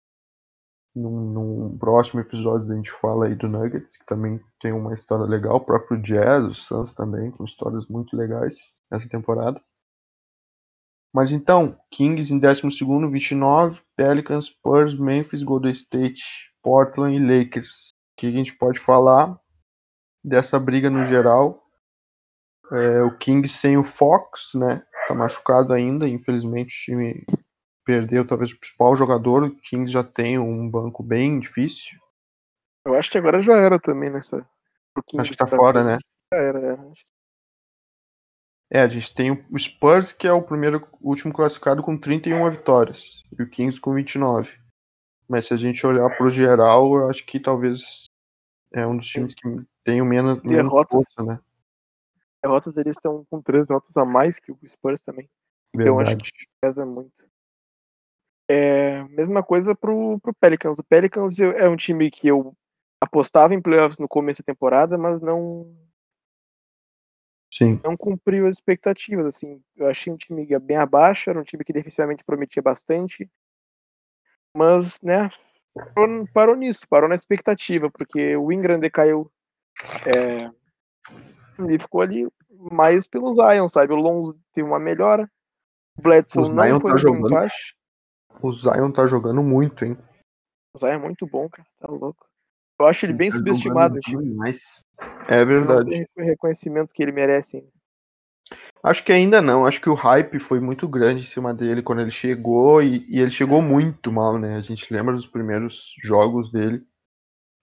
num, num próximo episódio. A gente fala aí do Nuggets, que também tem uma história legal. O próprio Jazz, o Suns também, com histórias muito legais nessa temporada. Mas então, Kings em 12, 29, Pelicans, Spurs, Memphis, Golden State, Portland e Lakers. O que a gente pode falar dessa briga no geral? É, o King sem o Fox, né? Tá machucado ainda, infelizmente o time perdeu talvez o principal jogador. O King já tem um banco bem difícil. Eu acho que agora já era também nessa. Acho que tá fora, né? Já era, é. É, a gente tem o Spurs, que é o primeiro, último classificado com 31 vitórias, e o Kings com 29. Mas se a gente olhar pro geral, eu acho que talvez é um dos times que tem o menos, menos força, né? derrotas eles estão com três derrotas a mais que o Spurs também. Verdade. Então acho que pesa muito. É, mesma coisa pro, pro Pelicans. O Pelicans é um time que eu apostava em playoffs no começo da temporada, mas não Sim. não cumpriu as expectativas. Assim, eu achei um time bem abaixo, era um time que defensivamente prometia bastante, mas né parou, parou nisso, parou na expectativa, porque o Ingram decaiu é, e ficou ali mais pelo Zion, sabe? O Lonzo teve uma melhora. O Bledsoe o não foi tá jogando. Encaixe. O Zion tá jogando muito, hein? O Zion é muito bom, cara. Tá louco. Eu acho ele bem tá subestimado. Demais. É verdade. Não tem o reconhecimento que ele merece ainda. Acho que ainda não. Acho que o hype foi muito grande em cima dele quando ele chegou e, e ele chegou muito mal, né? A gente lembra dos primeiros jogos dele.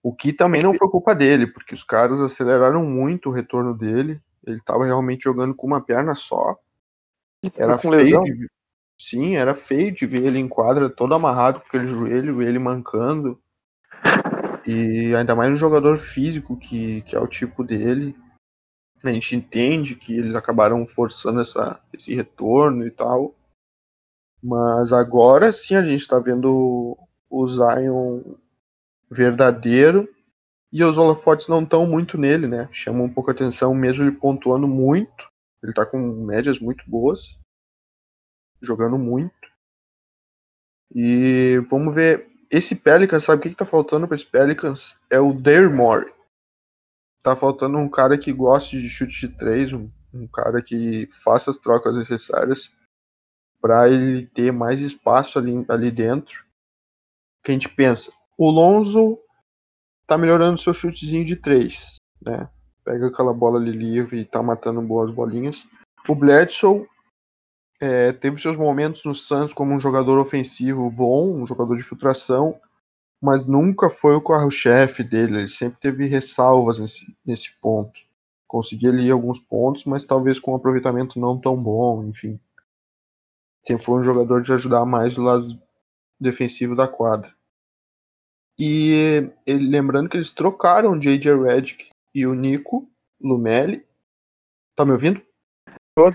O que também não foi culpa dele, porque os caras aceleraram muito o retorno dele. Ele estava realmente jogando com uma perna só. Era feio de... Sim, era feio de ver ele em quadra todo amarrado com aquele joelho, ele mancando. E ainda mais um jogador físico que, que é o tipo dele. A gente entende que eles acabaram forçando essa, esse retorno e tal. Mas agora sim a gente está vendo o Zion verdadeiro e os holofotes não estão muito nele, né? Chama um pouco a atenção, mesmo ele pontuando muito. Ele tá com médias muito boas, jogando muito. E vamos ver. Esse Pelicans, sabe o que, que tá faltando para esse Pelicans? É o Dermore. Tá faltando um cara que goste de chute de três, um, um cara que faça as trocas necessárias para ele ter mais espaço ali, ali dentro. Que a gente pensa, o Lonzo tá melhorando seu chutezinho de três, né? Pega aquela bola ali livre e tá matando boas bolinhas. O Bledsoe é, teve seus momentos no Santos como um jogador ofensivo bom, um jogador de filtração, mas nunca foi o carro-chefe dele. Ele sempre teve ressalvas nesse, nesse ponto. Conseguia ali alguns pontos, mas talvez com um aproveitamento não tão bom, enfim. Sempre foi um jogador de ajudar mais do lado defensivo da quadra. E ele, lembrando que eles trocaram o J.J. Redick e o Nico Lumelli. Tá me ouvindo? Tô,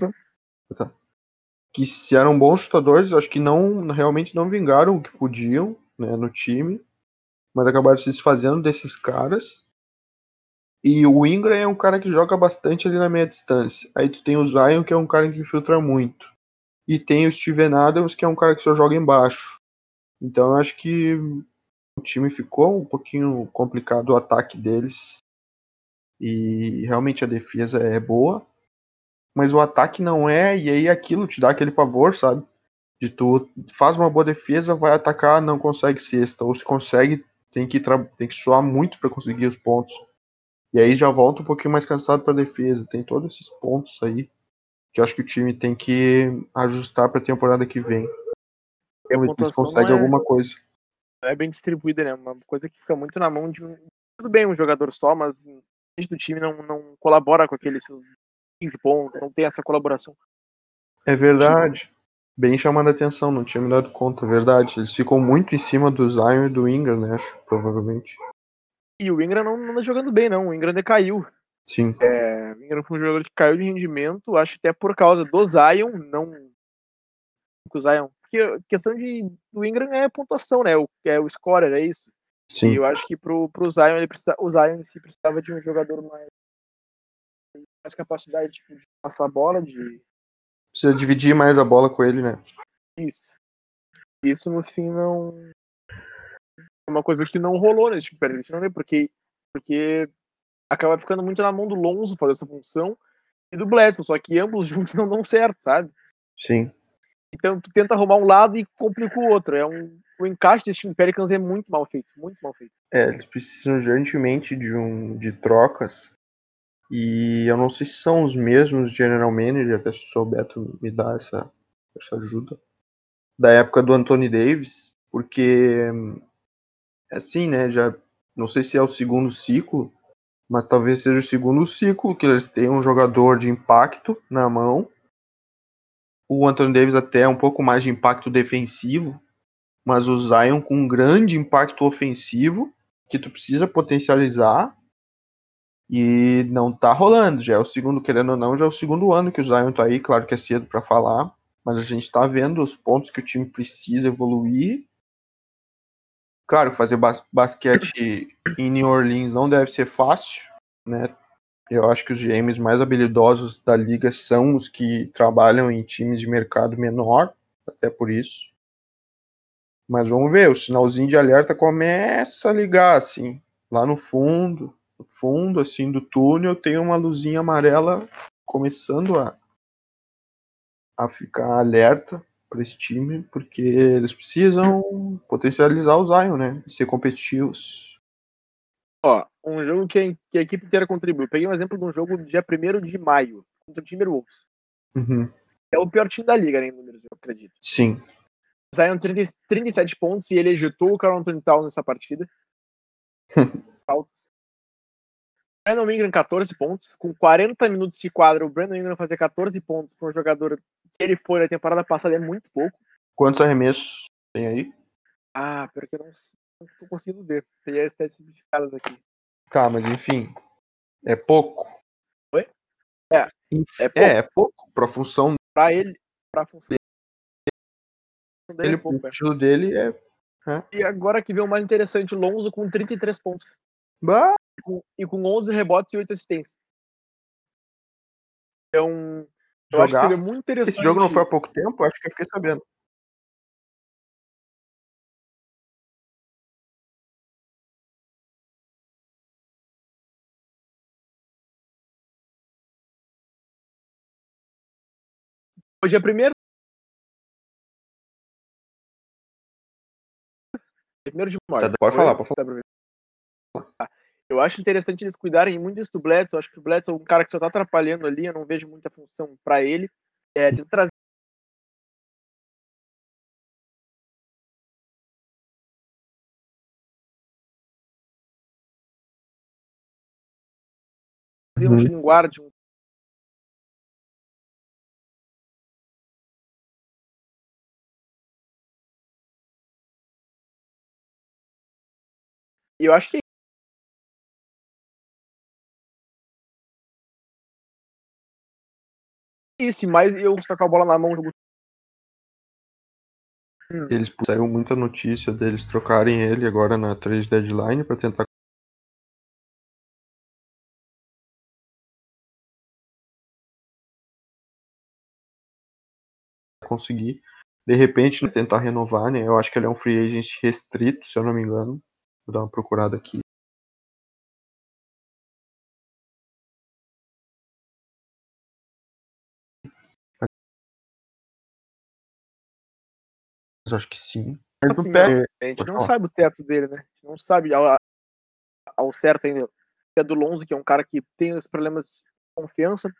Tá. Que se eram bons chutadores, acho que não realmente não vingaram o que podiam né, no time, mas acabaram se desfazendo desses caras. E o Ingram é um cara que joga bastante ali na meia distância. Aí tu tem o Zion, que é um cara que infiltra muito. E tem o Steven Adams, que é um cara que só joga embaixo. Então eu acho que o time ficou um pouquinho complicado o ataque deles. E realmente a defesa é boa. Mas o ataque não é, e aí aquilo te dá aquele pavor, sabe? De tu faz uma boa defesa, vai atacar, não consegue sexta. Ou se consegue, tem que, tem que suar muito para conseguir os pontos. E aí já volta um pouquinho mais cansado para defesa. Tem todos esses pontos aí que eu acho que o time tem que ajustar para a temporada que vem. A se consegue é- alguma coisa. É bem distribuída, né? Uma coisa que fica muito na mão de um. Tudo bem, um jogador só, mas o do time não, não colabora com aqueles seus 15 pontos, não tem essa colaboração. É verdade. Bem chamando a atenção, não tinha me dado conta, verdade. Eles ficam muito em cima do Zion e do Ingram, né? Acho, provavelmente. E o Ingram não, não tá jogando bem, não. O Ingram decaiu. Sim. É, o Ingram foi um jogador que caiu de rendimento, acho que até por causa do Zion, não do Zion. Porque a questão de, do Ingram é a pontuação, né? O, é o scorer, é isso. E Sim. eu acho que pro, pro Zion, ele precisa, o Zion si precisava de um jogador mais, mais capacidade tipo, de passar a bola, de Precisa dividir mais a bola com ele, né? isso. Isso no fim não. É uma coisa que não rolou nesse tipo de Perfect, não é porque, porque acaba ficando muito na mão do Lonzo fazer essa função e do Bledson, só que ambos juntos não dão certo, sabe? Sim. Então tu tenta arrumar um lado e complica o outro. É um, o encaixe desse time Pelicans é muito mal feito, muito mal feito. É, eles precisam urgentemente de um de trocas. E eu não sei se são os mesmos general manager, até se o tu me dá essa, essa ajuda. Da época do Anthony Davis, porque assim, né, já não sei se é o segundo ciclo, mas talvez seja o segundo ciclo que eles têm um jogador de impacto na mão. O Anthony Davis até é um pouco mais de impacto defensivo, mas o Zion com um grande impacto ofensivo que tu precisa potencializar e não tá rolando. Já é o segundo, querendo ou não, já é o segundo ano que o Zion tá aí. Claro que é cedo para falar, mas a gente tá vendo os pontos que o time precisa evoluir. Claro, fazer bas basquete em New Orleans não deve ser fácil, né? Eu acho que os GMs mais habilidosos da liga são os que trabalham em times de mercado menor, até por isso. Mas vamos ver, o sinalzinho de alerta começa a ligar, assim, lá no fundo, fundo, assim, do túnel, tem uma luzinha amarela começando a, a ficar alerta para esse time, porque eles precisam potencializar o Zion, né? Ser competitivos. Ó, um jogo que a, que a equipe inteira contribuiu. Peguei um exemplo de um jogo dia 1 de maio, contra o Timberwolves. Uhum. É o pior time da liga, né, em números, eu acredito. Sim, Zion 30, 37 pontos e ele ejetou o Carl Anthony Towns nessa partida. Faltas. Brandon Ingram 14 pontos. Com 40 minutos de quadra, o Brandon Ingram fazer 14 pontos para um jogador que ele foi na temporada passada é muito pouco. quantos arremessos tem aí? Ah, pior que eu não, não tô conseguindo ver. Tem as stats simplificadas aqui. Tá, mas enfim, é pouco. Oi? É, Inf- é pouco. é, é pouco pra função Pra ele, pra função dele, dele, é pouco, é. estilo dele, é. E agora que vem o mais interessante, Lonzo com 33 pontos. Bah, com- e com 11 rebotes e 8 assistências. Então, eu acho que jogaço. seria muito interessante. Esse jogo não foi há pouco tempo? Acho que eu fiquei sabendo. Foi dia primeiro? Primeiro de. Tá, pode Foi? falar, pode falar. Tá. Eu acho interessante eles cuidarem muito disso do Bledsoe. Eu acho que o Bledsoe é um cara que só tá atrapalhando ali. Eu não vejo muita função para ele. É, de trazer um uhum. Shooting E eu acho que isso, mas eu tocar a bola na mão do Eles saiu muita notícia deles trocarem ele agora na 3 deadline para tentar conseguir de repente tentar renovar, né? Eu acho que ele é um free agent restrito, se eu não me engano. Vou dar uma procurada aqui. Mas acho que sim. Mas assim, pega. a gente Pode não falar. sabe o teto dele, né? A gente não sabe ao, ao certo ainda. É do Lonzo, que é um cara que tem os problemas de confiança.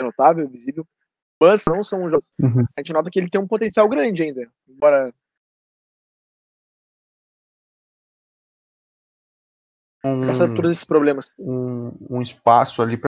É notável, visível. Mas não são jogos. Uhum. A gente nota que ele tem um potencial grande ainda. Embora por Um, todos esses problemas. um, um espaço ali para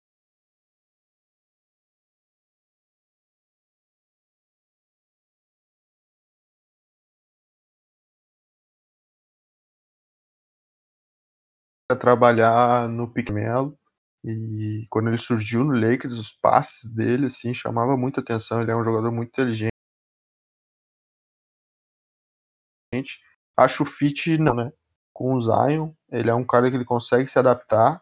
trabalhar no roll. E quando ele surgiu no Lakers, os passes dele assim chamava muita atenção. Ele é um jogador muito inteligente. Acho o fit não, né? Com o Zion, ele é um cara que ele consegue se adaptar.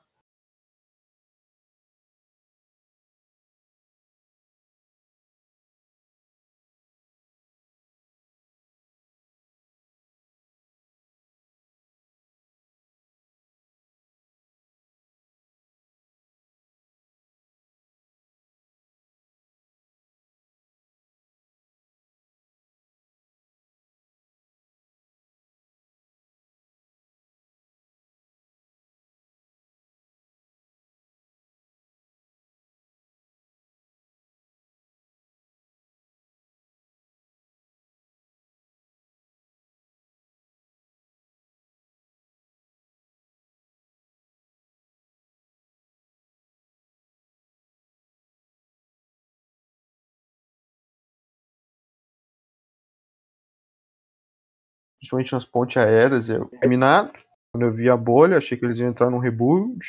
Principalmente nas pontes aéreas, é eliminado. Quando eu vi a bolha, achei que eles iam entrar num rebuild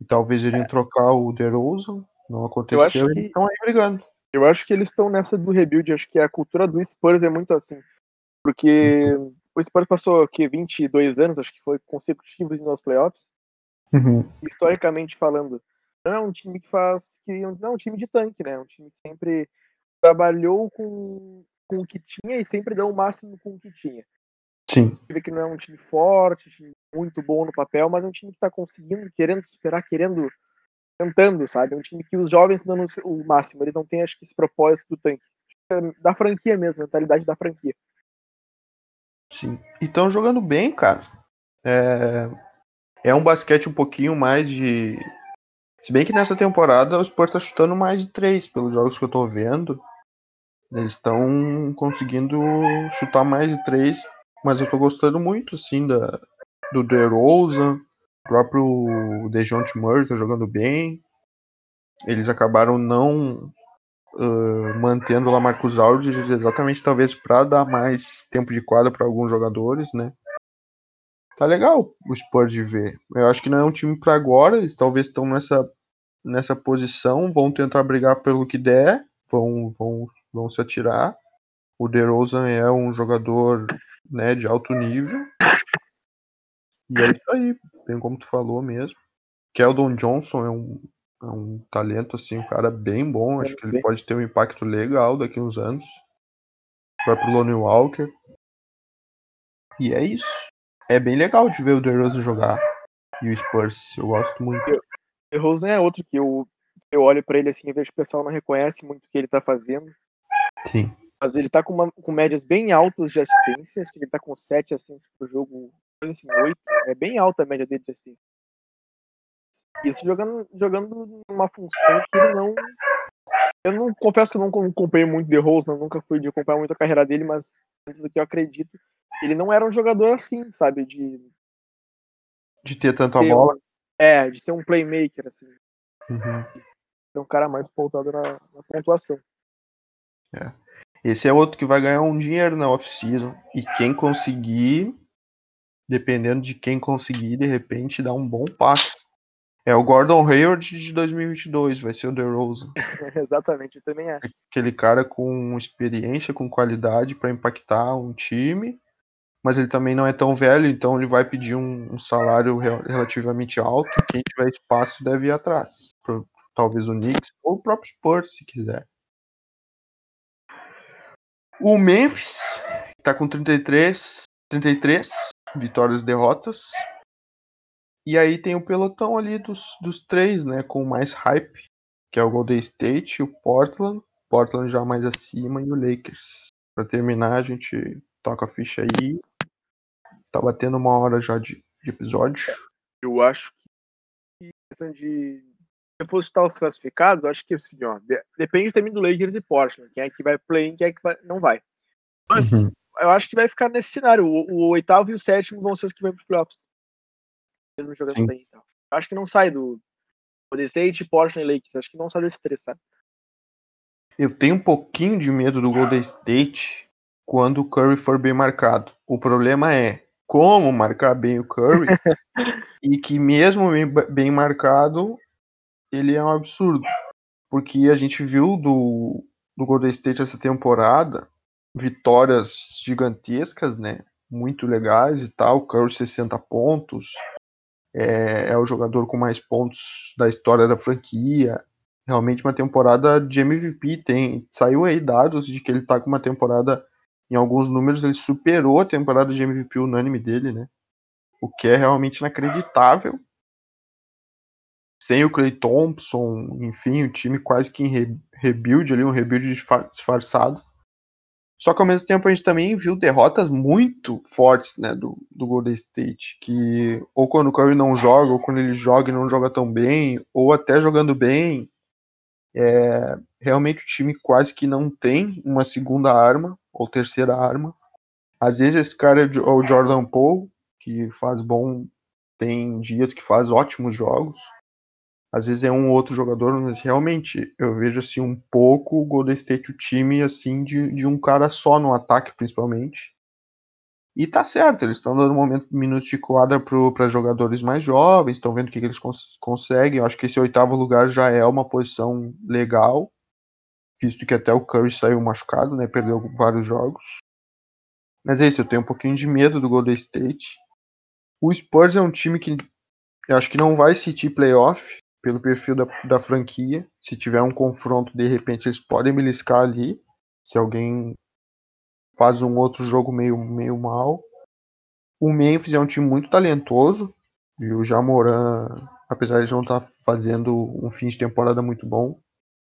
e talvez iriam trocar o DeRozan. Não aconteceu, que- estão aí brigando. Eu acho que eles estão nessa do rebuild. Acho que a cultura do Spurs é muito assim. Porque o Spurs passou o quê? 22 anos, acho que foi consecutivos nos playoffs. historicamente falando, não é um time que faz. Que, não é um time de tanque, né? É um time que sempre trabalhou com, com o que tinha e sempre deu o máximo com o que tinha. Sim. Que não é um time forte, um time muito bom no papel, mas é um time que tá conseguindo, querendo superar, querendo, tentando, sabe? É um time que os jovens dando o máximo, eles não têm, acho que, esse propósito do tanque. Da franquia mesmo, a mentalidade da franquia. Sim. E estão jogando bem, cara. É... é um basquete um pouquinho mais de. Se bem que nessa temporada o Spurs tá chutando mais de três, pelos jogos que eu tô vendo. Eles estão conseguindo chutar mais de três, mas eu tô gostando muito, assim, da, do DeRozan, o próprio DeJounte Murray tá jogando bem. Eles acabaram não ah, mantendo o Lamarcus Aldridge exatamente talvez para dar mais tempo de quadra para alguns jogadores, né? Tá legal o Spurs de ver. Eu acho que não é um time para agora, eles talvez estão nessa nessa posição, vão tentar brigar pelo que der, vão vão vão se atirar. O DeRozan é um jogador, né, de alto nível. E é isso aí, bem como tu falou mesmo. Keldon Johnson é um, é um talento, assim, um cara bem bom. Acho que ele pode ter um impacto legal daqui a uns anos. O próprio Lonnie Walker. E é isso. É bem legal de ver o DeRozan jogar. E o Spurs, eu gosto muito. Rosen é outro que eu, eu olho pra ele assim e vejo que o pessoal não reconhece muito o que ele tá fazendo. Sim. Mas ele tá com, uma- com médias bem altas de assistência. Acho que ele tá com 7 assistências por jogo, assim, 8. É bem alta a média dele de assistência. Isso jogando, jogando numa função que ele não. Eu não confesso que eu não acompanhei muito The Rose, nunca fui de acompanhar muito a carreira dele, mas do que eu acredito, ele não era um jogador assim, sabe? De. De ter tanta bola. Um, é, de ser um playmaker, assim. Uhum. Ser um cara mais voltado na, na pontuação. É. Esse é outro que vai ganhar um dinheiro na off-season. E quem conseguir, dependendo de quem conseguir, de repente dá um bom passo. É o Gordon Hayward de 2022, vai ser o DeRozan. Exatamente, eu também acho. Aquele cara com experiência, com qualidade para impactar um time, mas ele também não é tão velho, então ele vai pedir um, um salário relativamente alto. Quem tiver espaço deve ir atrás. Pro, talvez o Knicks ou o próprio Spurs, se quiser. O Memphis está com 33, 33 vitórias e derrotas. E aí tem o pelotão ali dos, dos três, né? Com mais hype, que é o Golden State, o Portland, Portland já mais acima, e o Lakers. Para terminar, a gente toca a ficha aí. Tá batendo uma hora já de, de episódio. Eu acho que questão de. Eu fosse estar os classificados, eu acho que assim, ó, depende também do Lakers e Portland. Quem é que vai play quem é que vai, não vai. Mas uhum. eu acho que vai ficar nesse cenário. O, o, oitavo e o sétimo vão ser os que vão para os playoffs mesmo jogando Sim. bem. Então. Acho que não sai do Golden State, Portland e Lakers. Acho que não sai desse três, sabe? Eu tenho um pouquinho de medo do Golden State quando o Curry for bem marcado. O problema é como marcar bem o Curry e que mesmo bem marcado ele é um absurdo. Porque a gente viu do, do Golden State essa temporada vitórias gigantescas, né? Muito legais e tal. Curry 60 pontos, é, é o jogador com mais pontos da história da franquia. Realmente uma temporada de MVP. Tem, saiu aí dados de que ele tá com uma temporada, em alguns números, ele superou a temporada de MVP unânime dele, né? O que é realmente inacreditável. Sem o Clay Thompson, enfim, o time quase que em rebuild ali, um rebuild disfarçado. Só que ao mesmo tempo a gente também viu derrotas muito fortes né, do, do Golden State, que ou quando o Curry não joga, ou quando ele joga e não joga tão bem, ou até jogando bem, é, realmente o time quase que não tem uma segunda arma, ou terceira arma. Às vezes esse cara é o Jordan Poole, que faz bom, tem dias que faz ótimos jogos, às vezes é um outro jogador, mas realmente eu vejo assim um pouco o Golden State, o time assim de, de um cara só no ataque, principalmente. E tá certo, eles estão dando um momento, minutos de quadra para jogadores mais jovens, estão vendo o que, que eles cons conseguem. Eu acho que esse oitavo lugar já é uma posição legal, visto que até o Curry saiu machucado, né? Perdeu vários jogos. Mas é isso, eu tenho um pouquinho de medo do Golden State. O Spurs é um time que eu acho que não vai sentir playoff, pelo perfil da, da franquia. Se tiver um confronto, de repente eles podem beliscar ali. Se alguém faz um outro jogo meio, meio mal. O Memphis é um time muito talentoso. E o Jamoran, apesar de não estar tá fazendo um fim de temporada muito bom,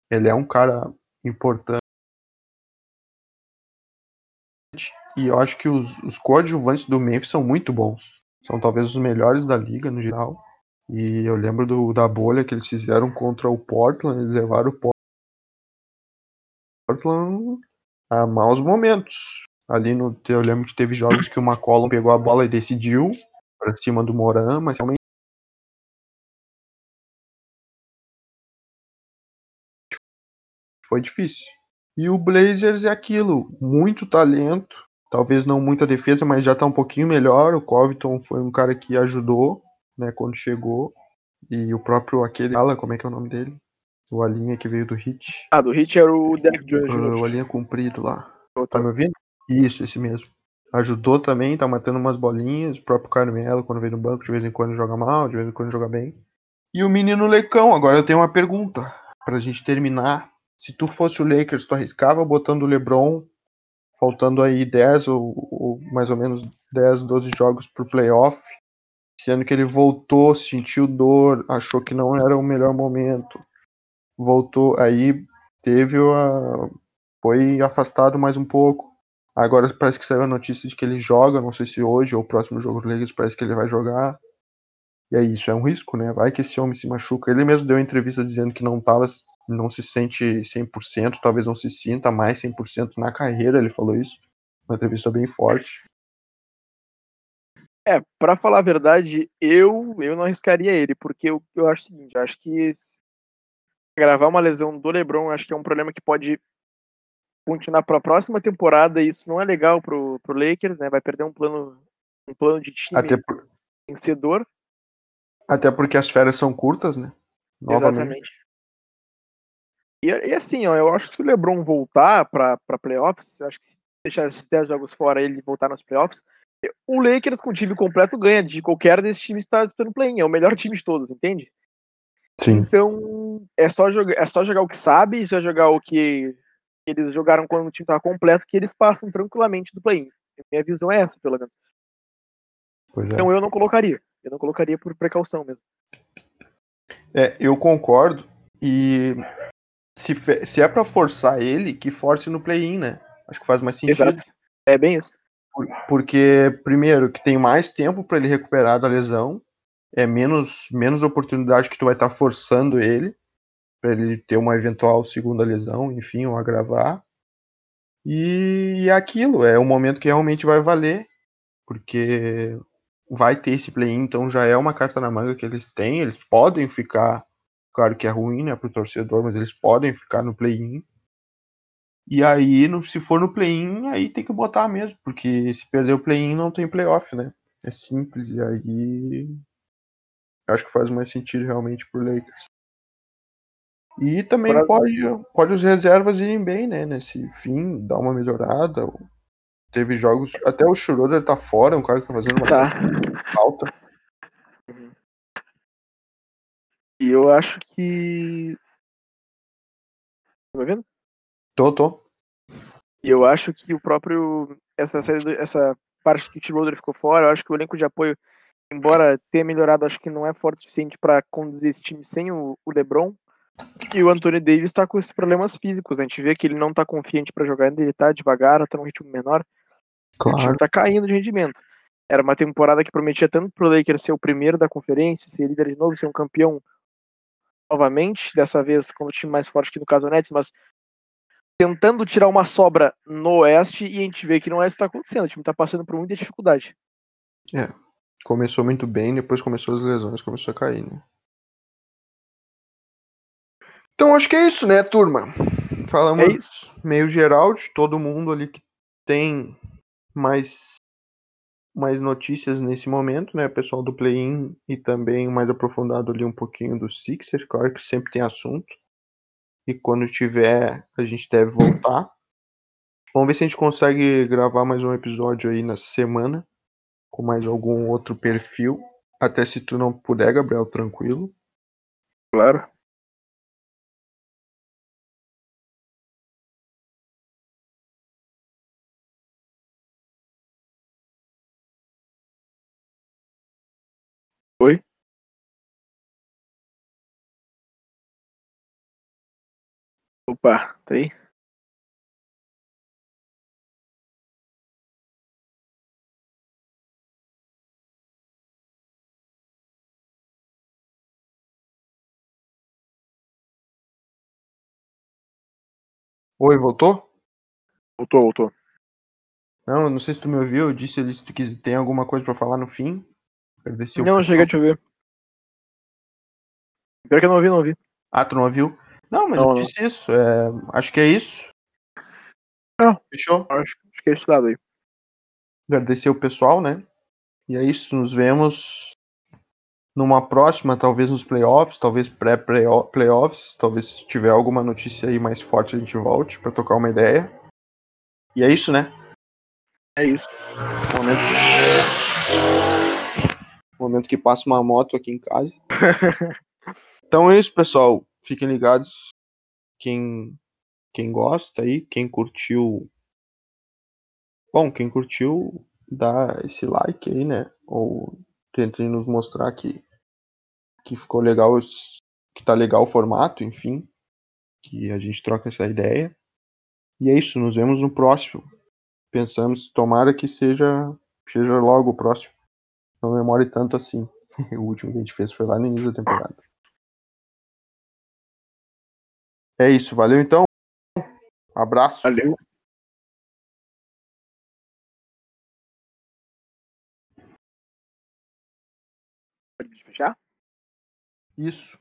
ele é um cara importante. E eu acho que os, os coadjuvantes do Memphis são muito bons. São talvez os melhores da liga no geral. E eu lembro do, da bolha que eles fizeram contra o Portland, eles levaram o Portland a maus momentos. Ali no. Eu lembro que teve jogos que o McCollum pegou a bola e decidiu para cima do Moran, mas realmente. Foi difícil. E o Blazers é aquilo, muito talento, talvez não muita defesa, mas já tá um pouquinho melhor. O Covington foi um cara que ajudou né, quando chegou. E o próprio aquele ala, como é que é o nome dele? O Alinha que veio do Hit. Ah, do Hit era o Derek Jones. Uh, o Alinha comprido lá. Tá me ouvindo? Isso, esse mesmo. Ajudou também, tá matando umas bolinhas. O próprio Carmelo, quando vem no banco, de vez em quando joga mal, de vez em quando joga bem. E o menino Lecão, agora eu tenho uma pergunta pra gente terminar. Se tu fosse o Lakers, tu arriscava botando o LeBron, faltando aí 10 ou, ou mais ou menos 10, 12 jogos pro playoff, sendo que ele voltou, sentiu dor, achou que não era o melhor momento, voltou, aí teve a foi afastado mais um pouco. Agora parece que saiu a notícia de que ele joga, não sei se hoje ou o próximo jogo do Lakers parece que ele vai jogar. E aí isso é um risco, né? Vai que esse homem se machuca. Ele mesmo deu entrevista dizendo que não tava, não se sente 100%, talvez não se sinta mais 100% na carreira, ele falou isso. Uma entrevista bem forte. É, pra falar a verdade, eu, eu não arriscaria ele, porque eu, eu acho o seguinte, eu acho que gravar uma lesão do LeBron, acho que é um problema que pode continuar para a próxima temporada, e isso não é legal pro, pro Lakers, né? Vai perder um plano um plano de time Até, por- vencedor. até porque as férias são curtas, né? Novamente. Exatamente. E, e assim, ó, eu acho que se o LeBron voltar para playoffs, eu acho que se deixar esses 10 jogos fora ele voltar nos playoffs, o Lakers com o time completo ganha de qualquer desses times que está disputando play-in. É o melhor time de todos, entende? Sim. Então, é só, jogar, é só jogar o que sabe, só jogar o que eles jogaram quando o time estava completo, que eles passam tranquilamente do play-in. Minha visão é essa, pelo menos. É. Então eu não colocaria. Eu não colocaria por precaução mesmo. É, eu concordo. E se, se é pra forçar ele, que force no play-in, né? Acho que faz mais sentido. Exato. É bem isso. Por- Porque, primeiro, que tem mais tempo pra ele recuperar da lesão, é menos, menos oportunidade que tu vai estar forçando ele, pra ele ter uma eventual segunda lesão, enfim, ou agravar. E, é aquilo, é o momento que realmente vai valer, porque vai ter esse play-in, então já é uma carta na manga que eles têm, eles podem ficar, claro que é ruim, né, pro torcedor, mas eles podem ficar no play-in. E aí, no- se for no play-in, aí tem que botar mesmo, porque se perder o play-in não tem playoff, né? É simples, e aí acho que faz mais sentido realmente pro Lakers. E também Pra- pode, pode os reservas irem bem, né? Nesse fim, dar uma melhorada. Teve jogos. Até o Schroeder tá fora, um cara que tá fazendo uma Tá. falta. E eu acho que. Tá vendo? Tô, tô. E eu acho que o próprio. Essa, do- essa parte que o T-Roder ficou fora, eu acho que o elenco de apoio, embora tenha melhorado, acho que não é forte o suficiente para conduzir esse time sem o, o LeBron. E o Anthony Davis tá com esses problemas físicos. A gente vê que ele não tá confiante para jogar ainda, ele tá devagar, tá num ritmo menor. O time Claro. tá caindo de rendimento. Era uma temporada que prometia tanto pro Lakers ser o primeiro da conferência, ser líder de novo, ser um campeão novamente, dessa vez com o time mais forte que no caso o Nets, mas tentando tirar uma sobra no Oeste e a gente vê que no Oeste tá acontecendo, o time tá passando por muita dificuldade. Começou muito bem, depois começou as lesões, começou a cair, né? Então acho que é isso, né, turma? Falamos É isso. meio geral de todo mundo ali que tem mais mais notícias nesse momento, né? Pessoal do play-in e também mais aprofundado ali um pouquinho do Sixers, claro que sempre tem assunto. E quando tiver, a gente deve voltar. Vamos ver se a gente consegue gravar mais um episódio aí nessa semana com mais algum outro perfil. Até se tu não puder, Gabriel, tranquilo. Claro. Oi? Opa, tá aí? Oi, voltou? Voltou, voltou. Não, eu não sei se tu me ouviu. Eu disse ali se tu quiser, tem alguma coisa pra falar no fim. Agradecer o Não, pessoal. cheguei a te ouvir. Pior que eu não ouvi, não ouvi. Ah, tu não ouviu? Não, mas Não, eu não. disse isso. é, acho que é isso. Não. Fechou? Acho, acho que é esse lado aí. Agradecer o pessoal, né? E é isso. Nos vemos numa próxima, talvez nos playoffs, talvez pré-playoffs. Talvez se tiver alguma notícia aí mais forte a gente volte pra tocar uma ideia. E é isso, né? É isso. Momento, momento que passa uma moto aqui em casa. Então é isso, pessoal. Fiquem ligados. Quem, quem gosta aí, quem curtiu. Bom, quem curtiu, dá esse like aí, né? Ou tentem nos mostrar que, que ficou legal, que tá legal o formato, enfim. Que a gente troca essa ideia. E é isso, nos vemos no próximo. Pensamos, tomara que seja, seja logo o próximo. Não demore tanto assim. o último que a gente fez foi lá no início da temporada. É isso, valeu então. Abraço. Valeu. Pode fechar? Isso.